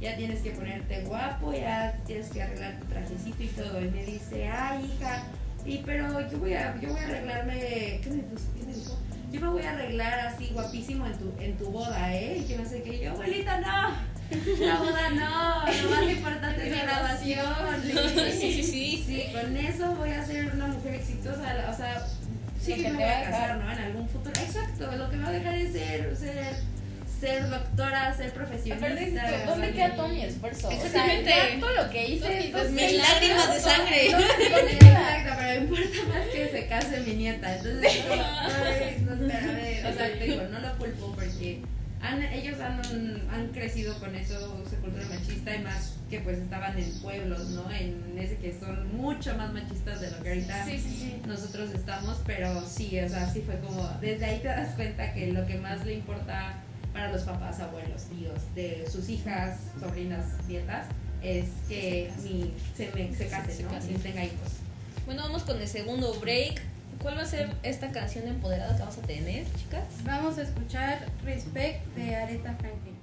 ya tienes que ponerte guapo, ya tienes que arreglar tu trajecito y todo. Y me dice, ay, hija, y pero yo voy a, yo voy a arreglarme, ¿qué me? ¿Qué? Yo me voy a arreglar así guapísimo en tu, en tu boda, ¿eh? Y que no sé qué, yo, abuelita, no, la boda no, lo más importante es mi graduación.
Sí, sí, sí.
Sí, con eso voy a ser una mujer exitosa, o sea, sí que me voy a casar. ¿no? En algún futuro. Exacto, lo que me va a dejar es ser, ser, ser doctora, ser profesionista.
¿dónde queda todo mi esfuerzo? O sea,
Exactamente.
todo lo que hice,
Todos mis
lágrimas de sangre.
no,
Exacto, pero me importa más que se case mi nieta. Entonces, no, no, o sea, te digo, no lo culpo porque han, ellos han, han crecido con eso, esa cultura machista y más que pues estaban en pueblos, ¿no? En ese que son mucho más machistas de lo que ahorita
Sí, sí, sí.
nosotros estamos, pero sí, o sea, sí fue como, desde ahí te das cuenta que lo que más le importa para los papás, abuelos, tíos, de sus hijas, sobrinas, nietas, es que mi, se, me, se case,
Se
¿no?
case.
Y tenga hijos.
Bueno, vamos con el segundo break. ¿Cuál va a ser esta canción empoderada que vamos a tener, chicas?
Vamos a escuchar Respect de Aretha Franklin.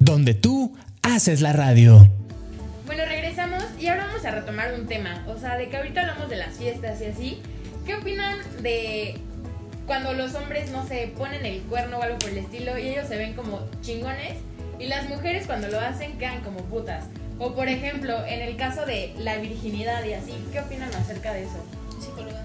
Donde tú haces la radio.
Bueno, regresamos y ahora vamos a retomar un tema. O sea, de que ahorita hablamos de las fiestas y así. ¿Qué opinan de cuando los hombres, no sé, ponen el cuerno o algo por el estilo y ellos se ven como chingones? Y las mujeres cuando lo hacen quedan como putas. O por ejemplo, en el caso de la virginidad y así, ¿qué opinan acerca de eso?
Psicóloga.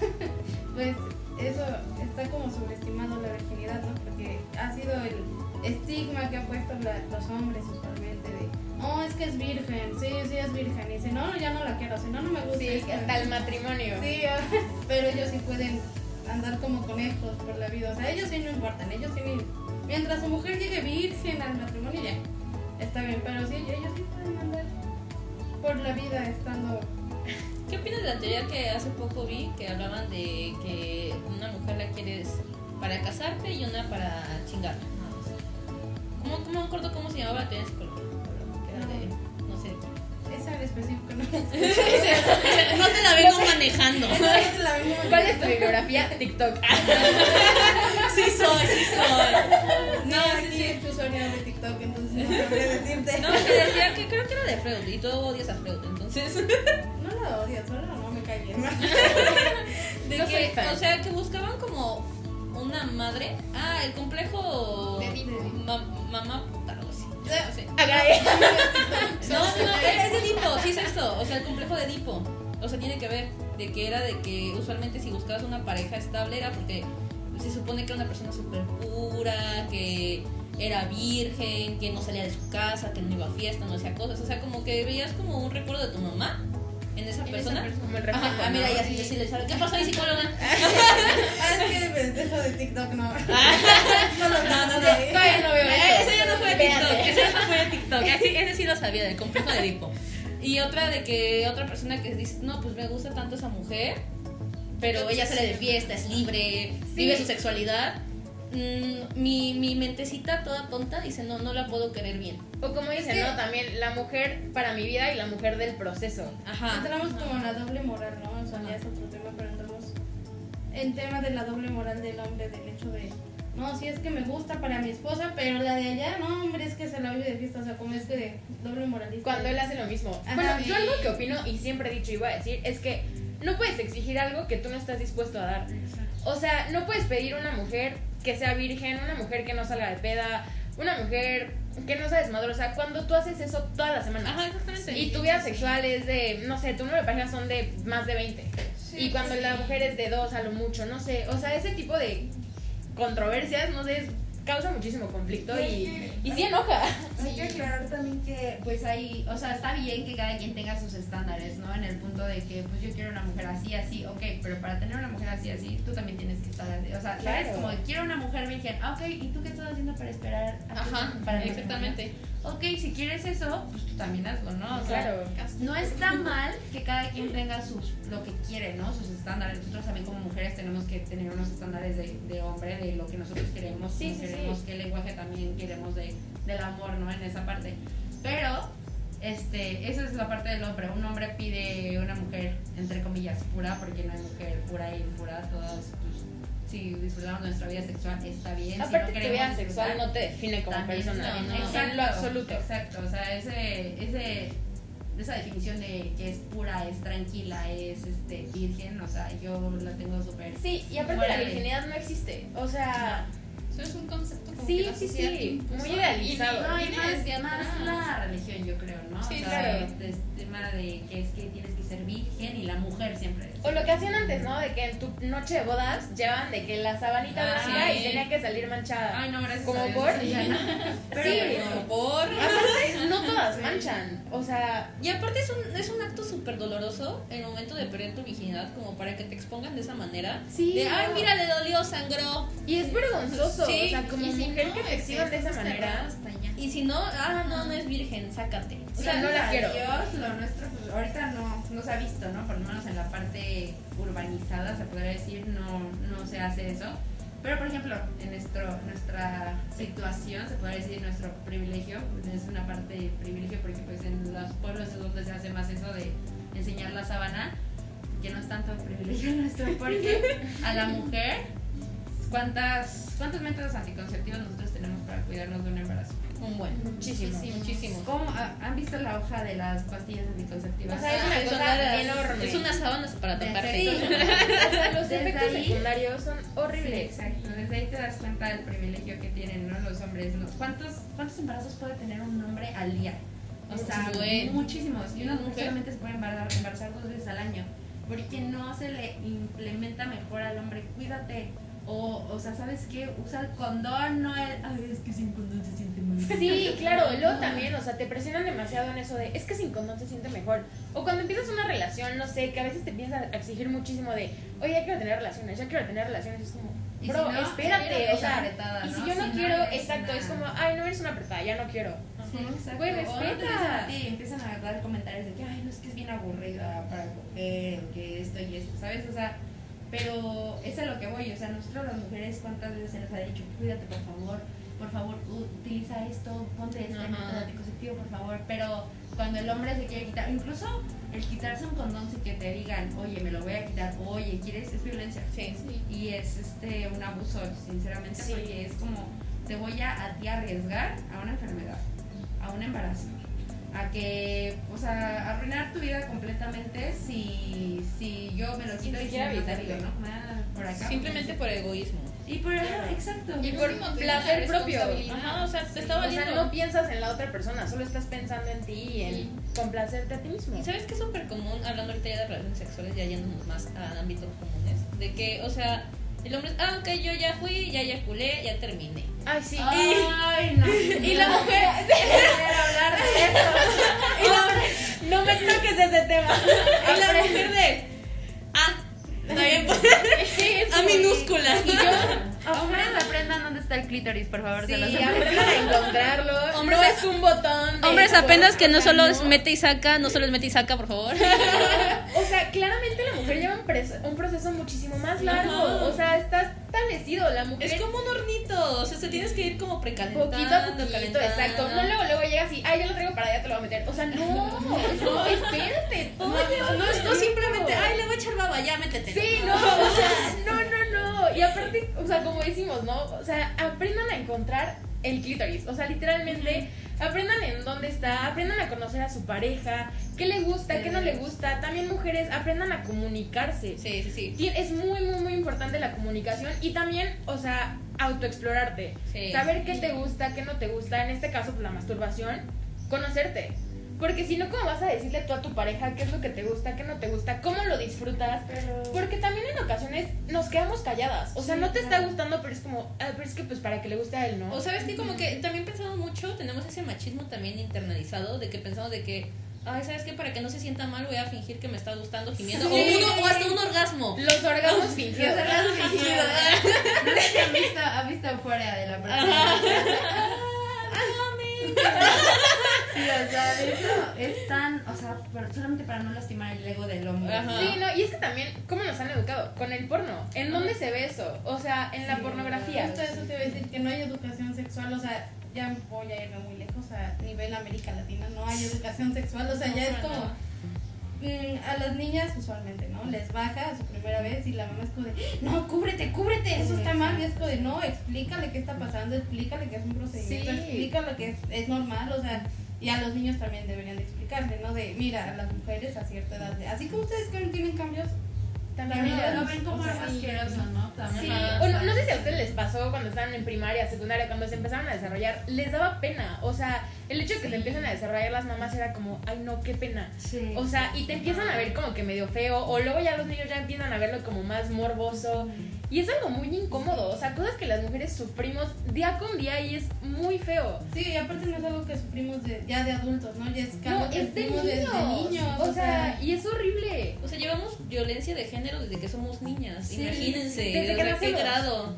Pues eso está como subestimado la virginidad, ¿no? Porque ha sido el estigma que han puesto la- los hombres usualmente de, oh, es que es virgen, sí, sí es virgen. Y dice, no, ya no la quiero, si no, no me gusta.
Sí,
es que-
hasta el matrimonio.
Sí, ah, pero ellos sí pueden andar como conejos por la vida. O sea, ellos sí no importan, ellos tienen... Mientras su mujer llegue virgen al matrimonio, ya, está bien. Pero sí, ellos sí pueden andar por la vida estando...
¿Qué opinas de la teoría que hace poco vi que hablaban de que una mujer la quieres para casarte y una para chingar? ¿Cómo, cómo me acuerdo cómo se llamaba la teoría psicológica? Que era de, no sé.
Esa en específico no
No te la vengo manejando.
la.
¿Cuál es tu bibliografía? TikTok.
Sí soy, sí soy.
No,
No, sí,
aquí
sí.
es tu usuario de TikTok, entonces no sabría decirte.
No, que decía que creo que era de Freud y tú odias a Freud, entonces.
No la odio, solo no me cae bien.
De
No
que, o sea, que buscaban como una madre. Ah, el complejo.
De Edipo.
Ma- mamá puta, algo así. No sé. No, no, no, es Edipo, sí es esto. O sea, el complejo de Edipo. O sea, tiene que ver de que era de que usualmente si buscabas una pareja estable era porque se supone que era una persona súper pura, que era virgen, que no salía de su casa, que no iba a fiesta, no hacía cosas. O sea, como que veías como un recuerdo de tu mamá en esa persona.
Como el reflejo,
Ajá, ah, mira,
¿no?
y así yo sí le sabe. ¿Qué pasó ahí, psicóloga?
Ah, es que pues, eso de TikTok no.
No, no, no, no.
Todavía no veo eso.
Ese ya no fue de. TikTok. Ese ya no fue de TikTok. Ese, ese sí lo sabía, del complejo de Edipo. Y otra de que otra persona que dice, no, pues me gusta tanto esa mujer, pero ella sale de fiesta, es libre, vive su sexualidad. Mm, mi, mi mentecita toda tonta dice, no, no la puedo querer bien.
O como dicen, ¿no? También la mujer para mi vida y la mujer del proceso.
Ajá.
Entramos como en la doble moral, ¿no? O sea, ya es otro tema, pero entramos en tema de la doble moral del hombre, del hecho de, no, sí es que me gusta para mi esposa, pero la de allá, no, hombre, es que se la vive de fiesta, o sea, como es que de doble moralista.
Cuando él hace lo mismo.
Ajá,
bueno,
sí.
yo algo que opino y siempre he dicho y voy a decir es que no puedes exigir algo que tú no estás dispuesto a dar. O sea, no puedes pedir una mujer que sea virgen, una mujer que no salga de peda, una mujer que no sea desmadrosa, cuando tú haces eso todas las semanas.
Ajá, exactamente.
Y tu vida sexual es de, no sé, tu número de parejas son de más de 20. y cuando la mujer es de dos a lo mucho, no sé. O sea, ese tipo de controversias, no sé, es- causa muchísimo conflicto y, y sí enoja.
Hay que aclarar también que, pues hay, o sea, está bien que cada quien tenga sus estándares, ¿no? En el punto de que, pues yo quiero una mujer así, así, ok, pero para tener una mujer así, así, tú también tienes que estar, o sea, ¿sabes?
Claro.
Como, quiero una mujer virgen, ah, ok, ¿y tú qué estás haciendo para esperar? a
Ajá,
para
exactamente.
Ok, si quieres eso, pues tú también hazlo, ¿no? O sea. No está mal que cada quien tenga sus lo que quiere, ¿no? Sus estándares. Nosotros también como mujeres tenemos que tener unos estándares de, de hombre, de lo que nosotros queremos,
Sí,
queremos,
sí.
qué lenguaje también queremos de, del amor, ¿no? En esa parte. Pero, este, esa es la parte del hombre. Un hombre pide una mujer, entre comillas, pura, porque no hay mujer pura e impura. Todas, pues, si disfrutamos nuestra vida sexual, está bien.
Aparte,
si no
tu vida sexual no te define como persona. ¿no?
Exacto,
En lo absoluto.
Exacto, o sea, ese, ese, esa definición de que es pura, es tranquila, es este, virgen, o sea, yo la tengo súper.
Sí, y aparte la
de-
virginidad no existe. O sea,
Eso es un concepto como
Sí,
que la
sí, sí, muy
y
idealizado.
No, y más, más la religión, yo creo, ¿no?
Sí,
o sea,
claro.
este es tema de que es que tienes que ser virgen y la mujer siempre.
O lo que hacían antes, ¿no? De que en tu noche de bodas llevan de que la sabanita
Ah,
blanca
sí.
y tenía que salir manchada.
Ay, no, gracias
Como por-.
Pero
Sí.
No, por.
Aparte, no todas manchan. O sea,
Y aparte es un, es un acto súper doloroso el momento de perder tu virginidad, como para que te expongan de esa manera.
Sí,
De, ay,
no.
mira, le dolió, sangró.
y es vergonzoso.
Sí,
o sea, como
si
mujer
no,
que te exhiban de esa manera.
Y si no, ah, no, no es virgen, sácate.
O sea, no la quiero.
Dios, lo nuestro, pues ahorita no, no se ha visto, ¿no? Por lo menos en la parte urbanizada, se podría decir, no, no se hace eso. Pero, por ejemplo, en nuestro, nuestra situación, se podría decir nuestro privilegio, es una parte de privilegio porque pues en los pueblos es donde se hace más eso de enseñar la sábana, que no es tanto privilegio nuestro, porque a la mujer, ¿cuántas, ¿cuántos métodos anticonceptivos nosotros tenemos para cuidarnos de un
buen.
Muchísimo.
Muchísimo.
¿Cómo? ¿Ha- ¿Han visto la hoja de las pastillas anticonceptivas?
O sea, es una
Es
cosa
una-
enorme.
Es unas sábanas para taparte.
O sea, los
Desde
efectos
ahí-
secundarios son
Sí,
horribles.
exacto. Desde ahí te das cuenta del privilegio que tienen ¿no? los hombres. ¿no? ¿Cuántos, ¿Cuántos embarazos puede tener un hombre al día? O sea,
Buen.
muchísimos. Y una Mujer. solamente se puede embarazar, embarazar dos veces al año. Porque no se le implementa mejor al hombre. Cuídate. O, o sea, ¿sabes qué? Usa el condón, no el. Ay, es que sin condón se siente muy
Sí, claro, y luego también, o sea, te presionan demasiado en eso de, es que sin condón se siente mejor. O cuando empiezas una relación, no sé, que a veces te empiezas a exigir muchísimo de, oye, ya quiero tener relaciones, ya quiero tener relaciones, y es como,
Y
bro,
si no,
espérate, o sea,
apretada,
y si
¿no?
yo no
Si no
quiero,
eres
exacto, es como, ay, no eres una apretada, ya no quiero.
Sí, exacto.
Güey,
O no te
respeta.
ti, empiezan a dar comentarios de que, ay, no es que es bien aburrida para coger, que esto y esto, ¿sabes? O sea, pero es a lo que voy, o sea, nosotros las mujeres, ¿cuántas veces se nos ha dicho, cuídate por favor, por favor, utiliza esto, ponte este método anticonceptivo, por favor, pero cuando el hombre se quiere quitar, incluso el quitarse un condón sin que te digan, oye, me lo voy a quitar, oye, ¿quieres? Es violencia.
Sí.
Y es este un abuso, sinceramente,
Sí.
porque es como te voy a, a ti arriesgar a una enfermedad, a un embarazo, a que, o sea, arruinar tu vida completamente si, si yo me lo quito y
avisarle,
¿no? Ah, por acá.
Simplemente por egoísmo.
Y por ajá, exacto.
Y por placer propio.
Ajá, o sea, te está
O sea,
valiendo.
no piensas en la otra persona, solo estás pensando en ti y en complacerte a ti mismo.
¿Y sabes qué es súper común, hablando ahorita ya de relaciones sexuales, ya yéndonos más a ámbitos comunes? De que, o sea, el hombre es, ah, ok, yo ya fui, ya eyaculé, ya terminé.
Ay, sí.
Ay, no.
Y la mujer,
hablar de esto.
y la,
No me toques ese tema.
y la mujer de, ah, bien, pues,
Sí,
a
como-
minúscula.
Y yo,
Hombres, aprendan dónde está el clítoris, por favor. se
Sí,
los
aprendan a encontrarlo.
Hombres-
no es un botón.
Hombres apenas que no solo es mete y saca, no solo es mete y saca, por favor.
O sea, claramente mujer un, proceso muchísimo más largo.
Ajá.
O sea, está establecido. La mujer
Es como un hornito, o sea, se tienes que ir como precalentando,
poquito a poquito,
calentando.
exacto. No luego, luego llegas y, ay, yo lo traigo para allá, te lo voy a meter. O sea, no, es como, espérate.
No, es no
tiempo.
simplemente, ay, le voy a echar baba, ya métete.
Sí, no, o sea, no, no, no. Y aparte, o sea, como decimos, ¿no? O sea, aprendan a encontrar el clítoris. O sea, literalmente, aprendan en dónde está, aprendan a conocer a su pareja, qué le gusta, qué no le gusta. También mujeres, aprendan a comunicarse.
Sí, sí, sí.
Es muy, muy, muy importante la comunicación y también, o sea, autoexplorarte.
Sí.
Saber qué te gusta, qué no te gusta. En este caso, pues la masturbación, conocerte. Porque si no, ¿cómo vas a decirle tú a tu pareja qué es lo que te gusta, qué no te gusta, cómo lo disfrutas? Porque también en ocasiones nos quedamos calladas. O sea, no te está gustando, pero es como, ah, pero es que pues para que le guste a él, ¿no?
O sabes que como que también pensamos mucho, tenemos ese machismo también internalizado de que pensamos de que, ay, ¿sabes qué? Para que no se sienta mal voy a fingir que me está gustando gimiendo. O,
Sí.
uno, o hasta un orgasmo.
los orgasmos fingidos.
No sé si han visto, han visto fuera de la persona. Sí, o sea, de eso es tan, o sea, solamente para no lastimar el ego del hombre.
Ajá.
Sí, no, y es que también, ¿cómo nos han educado? Con el porno. ¿En dónde se ve eso? O sea, en la pornografía.
Justo eso te iba a decir, que no hay educación sexual, o sea, ya voy a irme muy lejos, a nivel América Latina, no hay educación sexual, o sea, ya es como... a las niñas usualmente, ¿no? Les baja a su primera vez y la mamá es como de, no, cúbrete, cúbrete, eso está mal. Y es como de, no, explícale qué está pasando, explícale que es un procedimiento,
Sí.
explícale que es, es normal, o sea, y a los niños también deberían de explicarle, ¿no? De, mira, a las mujeres a cierta edad, de- así como ustedes que no tienen cambios,
También
También
lo-
ven como
O sea,
asqueroso, ¿no? También.
Sí, o no, no sé si a ustedes les pasó cuando estaban en primaria, secundaria, cuando se empezaron a desarrollar, les daba pena. O sea, el hecho de que se empiezan a desarrollar las mamás era como, ay no, qué pena.
Sí.
O sea, y te empiezan a ver como que medio feo, o luego ya los niños ya empiezan a verlo como más morboso. Y es algo muy incómodo, o sea, cosas que las mujeres sufrimos día con día y es muy feo.
sí, y aparte no es algo que sufrimos de, ya de adultos, ¿no? Ya es
No,
algo que
es de
sufrimos
niños.
desde niños,
O sea, y es horrible.
O sea, llevamos violencia de género desde que somos niñas.
Sí,
Imagínense,
desde que
¿desde qué grado?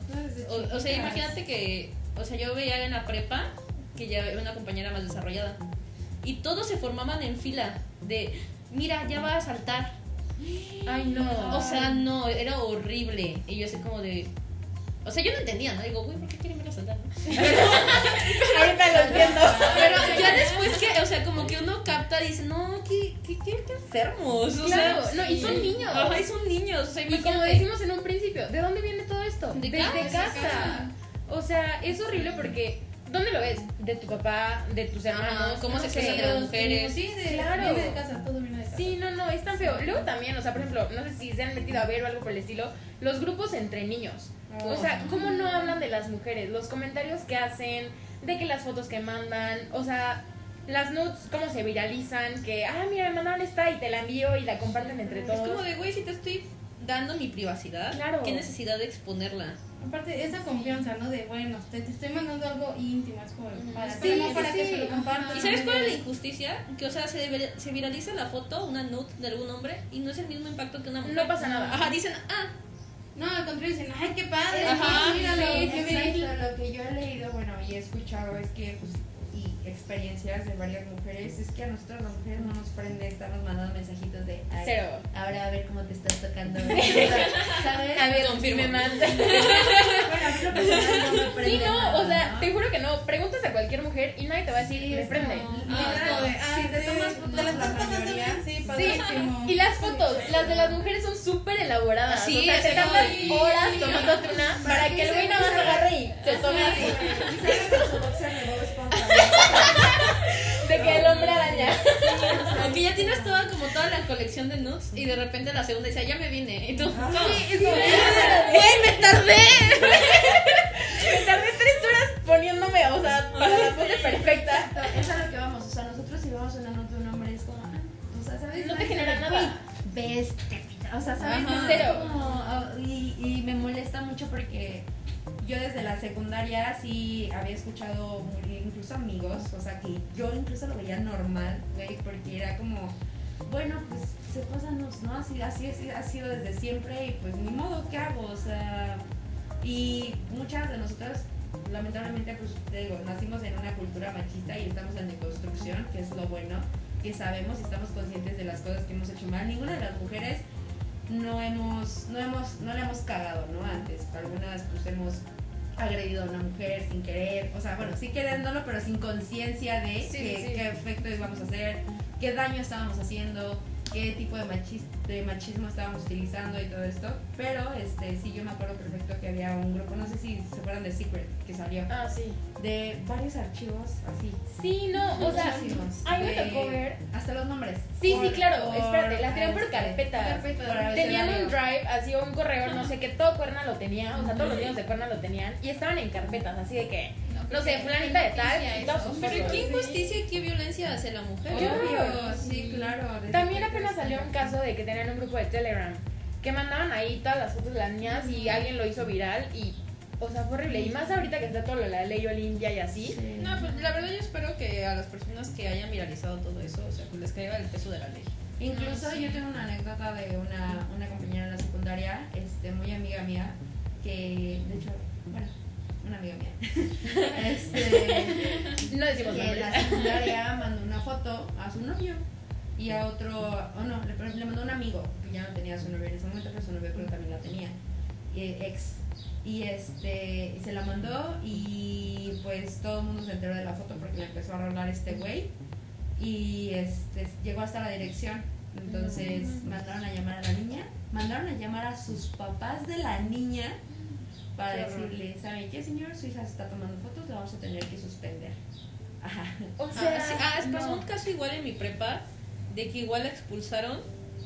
no,
O, o sea, imagínate que, o sea, yo veía en la prepa que ya había una compañera más desarrollada y todos se formaban en fila de, mira, ya va a saltar.
Ay no.
O sea, no, era horrible. Y yo así como de, o sea, yo no entendía, ¿no? Digo, güey, ¿por qué quieren verlo saltar? no?"
ahorita lo entiendo.
Pero ya después que, o sea, como que uno capta y dice, no, qué, qué, qué, qué enfermos. O
Claro,
sea,
no, y son niños.
Ajá, y son niños. O sea,
Y como decimos en un principio, ¿de dónde viene todo esto?
De
Desde
casa,
casa. O sea, es horrible porque ¿dónde lo ves? De tu papá, de tus hermanos.
Cómo se
no
expresan de las mujeres.
Sí, de,
Claro.
de casa, todo viene de casa.
Sí, no, no, es tan feo. Luego también, o sea, por ejemplo, no sé si se han metido a ver o algo por el estilo, los grupos entre niños. O sea, ¿cómo no hablan de las mujeres? Los comentarios que hacen, de que las fotos que mandan, o sea, las nudes, cómo se viralizan, que, ah, mira, me mandaron esta y te la envío y la comparten entre
Es
todos.
como de, güey, si te estoy dando mi privacidad,
Claro.
¿qué necesidad de exponerla?
Aparte, esa confianza, ¿no? De, bueno, te, te estoy mandando algo íntimo, es como para,
Sí,
no
sí,
para que se lo compartas.
¿Y sabes cuál es la injusticia? Que, o sea, se, debe- se viraliza la foto, una nude de algún hombre, y no es el mismo impacto que una mujer.
No pasa nada.
Ajá, dicen, ah,
No, al contrario, dicen, ay, qué padre,
Ajá,
sí, míralo,
sí,
qué
sí,
bien.
Exacto, lo que yo he leído, bueno, y he escuchado es que, pues, experiencias de varias mujeres, es que a nosotros las mujeres no nos prende estarnos mandando mensajitos de, ay,
Cero.
ahora a ver cómo te estás tocando. ¿Sabes?
A ver,
Confirmo.
me más.
Bueno, a mí lo personal no me prende
Sí, no,
nada,
o sea,
¿no?
te juro que no. Preguntas a cualquier mujer y nadie te va a decir,
Sí,
me prende.
No, de, ah,
Si te
sí,
tomas fotos,
te la estás
la
pasando
mayoría,
bien, sí, padrísimo.
y las fotos, las de las mujeres son súper elaboradas.
Sí,
o sea, te
sí,
tardas
sí.
horas tomándote una para que el güey nada más agarre y se tome así.
Y sale con su boxer de Bob Esponja.
De que el hombre araña.
aunque ya tienes toda como toda la colección de nudes, y de repente la segunda dice, "Ah, ya me vine, y tú,
Sí, es como,
¡Güey, me tardé!
me tardé tres horas poniéndome, o sea, para la pose perfecta.
Es a lo que vamos, o sea, nosotros si vemos una nota de un hombre es como, ah, o sea, ¿sabes?
No te
es
genera nada.
"Güey, Ves, o sea, ¿sabes? Es
Cero.
ah, y, y me molesta mucho porque yo desde la secundaria sí había escuchado incluso amigos, o sea, que yo incluso lo veía normal, güey, porque era como, bueno, pues se pasan, ¿no? Así, así, así ha sido desde siempre y pues ni modo, ¿qué hago? O sea, y muchas de nosotras lamentablemente pues te digo nacimos en una cultura machista y estamos en deconstrucción que es lo bueno que sabemos y estamos conscientes de las cosas que hemos hecho mal ninguna de las mujeres no hemos no hemos no le hemos cagado no antes algunas pues hemos agredido a una mujer sin querer o sea bueno sí queriéndolo pero sin conciencia de
Sí,
que-
sí.
qué efecto íbamos a hacer qué daño estábamos haciendo qué tipo de, machis- de machismo estábamos utilizando y todo esto. Pero este sí, yo me acuerdo perfecto que había un grupo, no sé si se acuerdan de Secret, que salió,
Ah, sí.
de varios archivos así.
Sí, no, o sea, a mí me tocó ver.
Hasta los nombres.
Sí, sí, claro,
por,
espérate, las tenían por
este,
carpetas. Tenían un drive, así un correo, no sé, que todo Cuerna lo tenía, o sea, todos los niños de Cuerna lo tenían, y estaban en carpetas, así de que, no sé, fulanita de tal,
Pero qué injusticia y qué violencia hacia la mujer.
Obvio, sí, claro.
También apenas salió un caso de que tenían un grupo de Telegram, que mandaban ahí todas las fotos de las niñas y alguien lo hizo viral y, o sea, fue horrible. Y más ahorita que está todo lo de la ley Olimpia y así.
Sí.
No, pues la verdad yo espero que a las personas que hayan viralizado todo eso, o sea, pues les caiga el peso de la ley.
Incluso yo tengo una anécdota de una, una compañera en la secundaria, este, muy amiga mía, que de hecho, una amiga mía. Este,
No decimos
que la secundaria mandó una foto a su novio y a otro, o no, le, le mandó un amigo que ya no tenía a su novio en ese momento, pero su novio creo también la tenía, ex. Y este, se la mandó y pues todo el mundo se enteró de la foto porque le empezó a rolar este güey y este, llegó hasta la dirección. Entonces mandaron a llamar a la niña, mandaron a llamar a sus papás de la niña para
Qué horror.
decirle, ¿sabe qué señor? Su hija se está tomando fotos, la vamos a tener que suspender. Ajá.
O
Ah,
sea,
sí, ah, pasó
no.
un caso igual en mi prepa, de que igual la expulsaron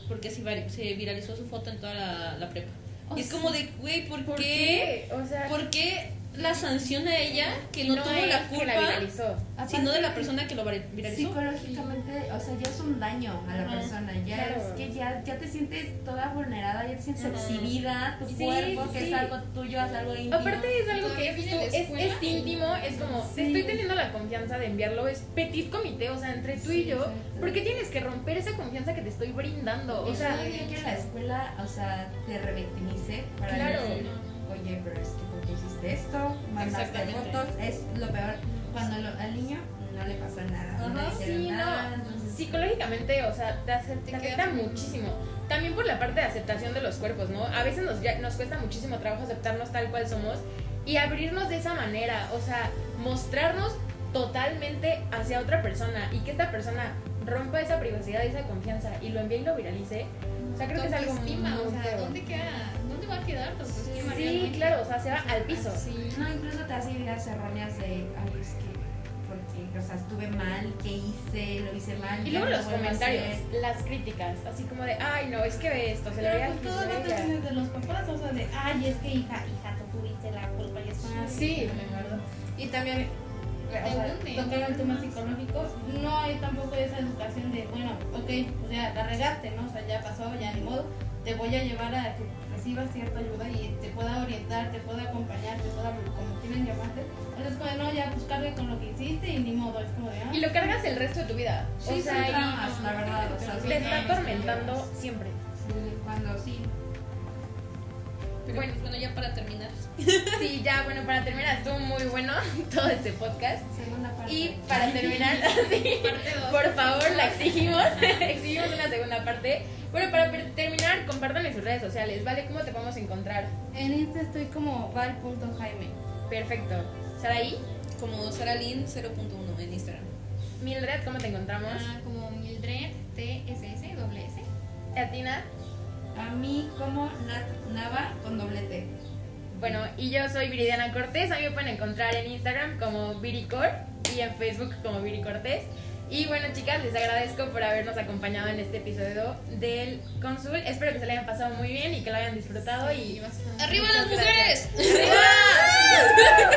porque se, vari- se viralizó su foto en toda la, la prepa. y es como de, güey, ¿por,
¿Por
qué?
qué? O sea,
¿Por qué la sanciona a ella que
y
no, tuvo la
que
culpa,
la
sino de la persona que lo viralizó?
Psicológicamente, o sea, ya es un daño a la
Ajá,
persona, ya
claro.
es que ya, ya te sientes toda vulnerada, ya te sientes
Ajá.
exhibida, tu
Sí,
cuerpo, que
sí.
es algo tuyo, es algo íntimo.
Aparte es algo que es, es, es íntimo, es como,
Sí.
estoy teniendo la confianza de enviarlo, es petit comité, o sea, entre tú y yo,
exacto.
¿por qué tienes que romper esa confianza que te estoy brindando? O sea,
que en la escuela, o sea, te revictimice para
Claro.
decir, oye, pero es que ¿por qué hiciste esto? Mandaste fotos, es lo peor. Cuando lo- al niño no le pasó nada, no le
Ajá,
hicieron
sí,
nada,
no.
entonces...
Psicológicamente, o sea, te, te afecta muchísimo. También por la parte de aceptación de los cuerpos, ¿no? A veces nos, ya- nos cuesta muchísimo trabajo aceptarnos tal cual somos y abrirnos de esa manera, o sea, mostrarnos totalmente hacia otra persona y que esta persona rompa esa privacidad y esa confianza y lo envíe y lo viralice. O sea, creo que es algo muy,
autoestima, o
muy
sea. ¿dónde queda? ¿Dónde va a quedar tu autoestima
Sí,
realmente?
claro, o sea, se va al piso.
Sí.
No, incluso te hace ideas erróneas de, ay, es que, porque, o sea, estuve mal, ¿qué hice? Lo hice mal.
Y luego los
lo
comentarios,
hacer".
las críticas, así como de, ay, no, es que ve esto, se le veía
Pero
el
pues todo no
de ella".
viene de los papás, o sea, de, ay, es que hija, hija, tú tuviste la culpa y es como,
Sí.
¿verdad? Y también, o sea, tocar el tema psicológico, no hay tampoco esa educación de, bueno, ok, pues ya la regaste, ¿no? O sea, ya pasó, ya ni modo, te voy a llevar a que recibas cierta ayuda y te pueda orientar, te pueda acompañar, te pueda, como quieren llamarte. Entonces, como, no, ya, pues cargue con lo que hiciste y ni modo, es como de, ah.
Y lo cargas el resto de tu vida.
Sí,
o sea, y
la verdad. O sea,
te está atormentando siempre.
Sí, cuando sí.
Pero
Bueno.
pues, bueno, ya para terminar.
Sí, ya, bueno, para terminar, estuvo muy bueno todo este podcast.
Segunda parte.
Y para terminar, sí, por favor, la exigimos. exigimos una segunda parte. Bueno, para terminar, compartan en sus redes sociales, ¿vale? ¿Cómo te podemos encontrar?
En Insta estoy como val.jaime.
Perfecto. Saraí,
Como Saralin 0.1 en Instagram.
Mildred, ¿cómo te encontramos?
Ah, como Mildred TSS, doble S.
Atina.
A mí como Nat Nava con doble T.
Bueno, y yo soy Viridiana Cortés. A mí me pueden encontrar en Instagram como Viricor y en Facebook como Viri Cortés. Y bueno, chicas, les agradezco por habernos acompañado en este episodio del Consul. Espero que se lo hayan pasado muy bien y que lo hayan disfrutado. Y
¡Arriba las mujeres!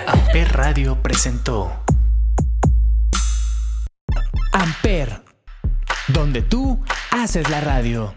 Amper Radio presentó Amper, donde tú haces la radio.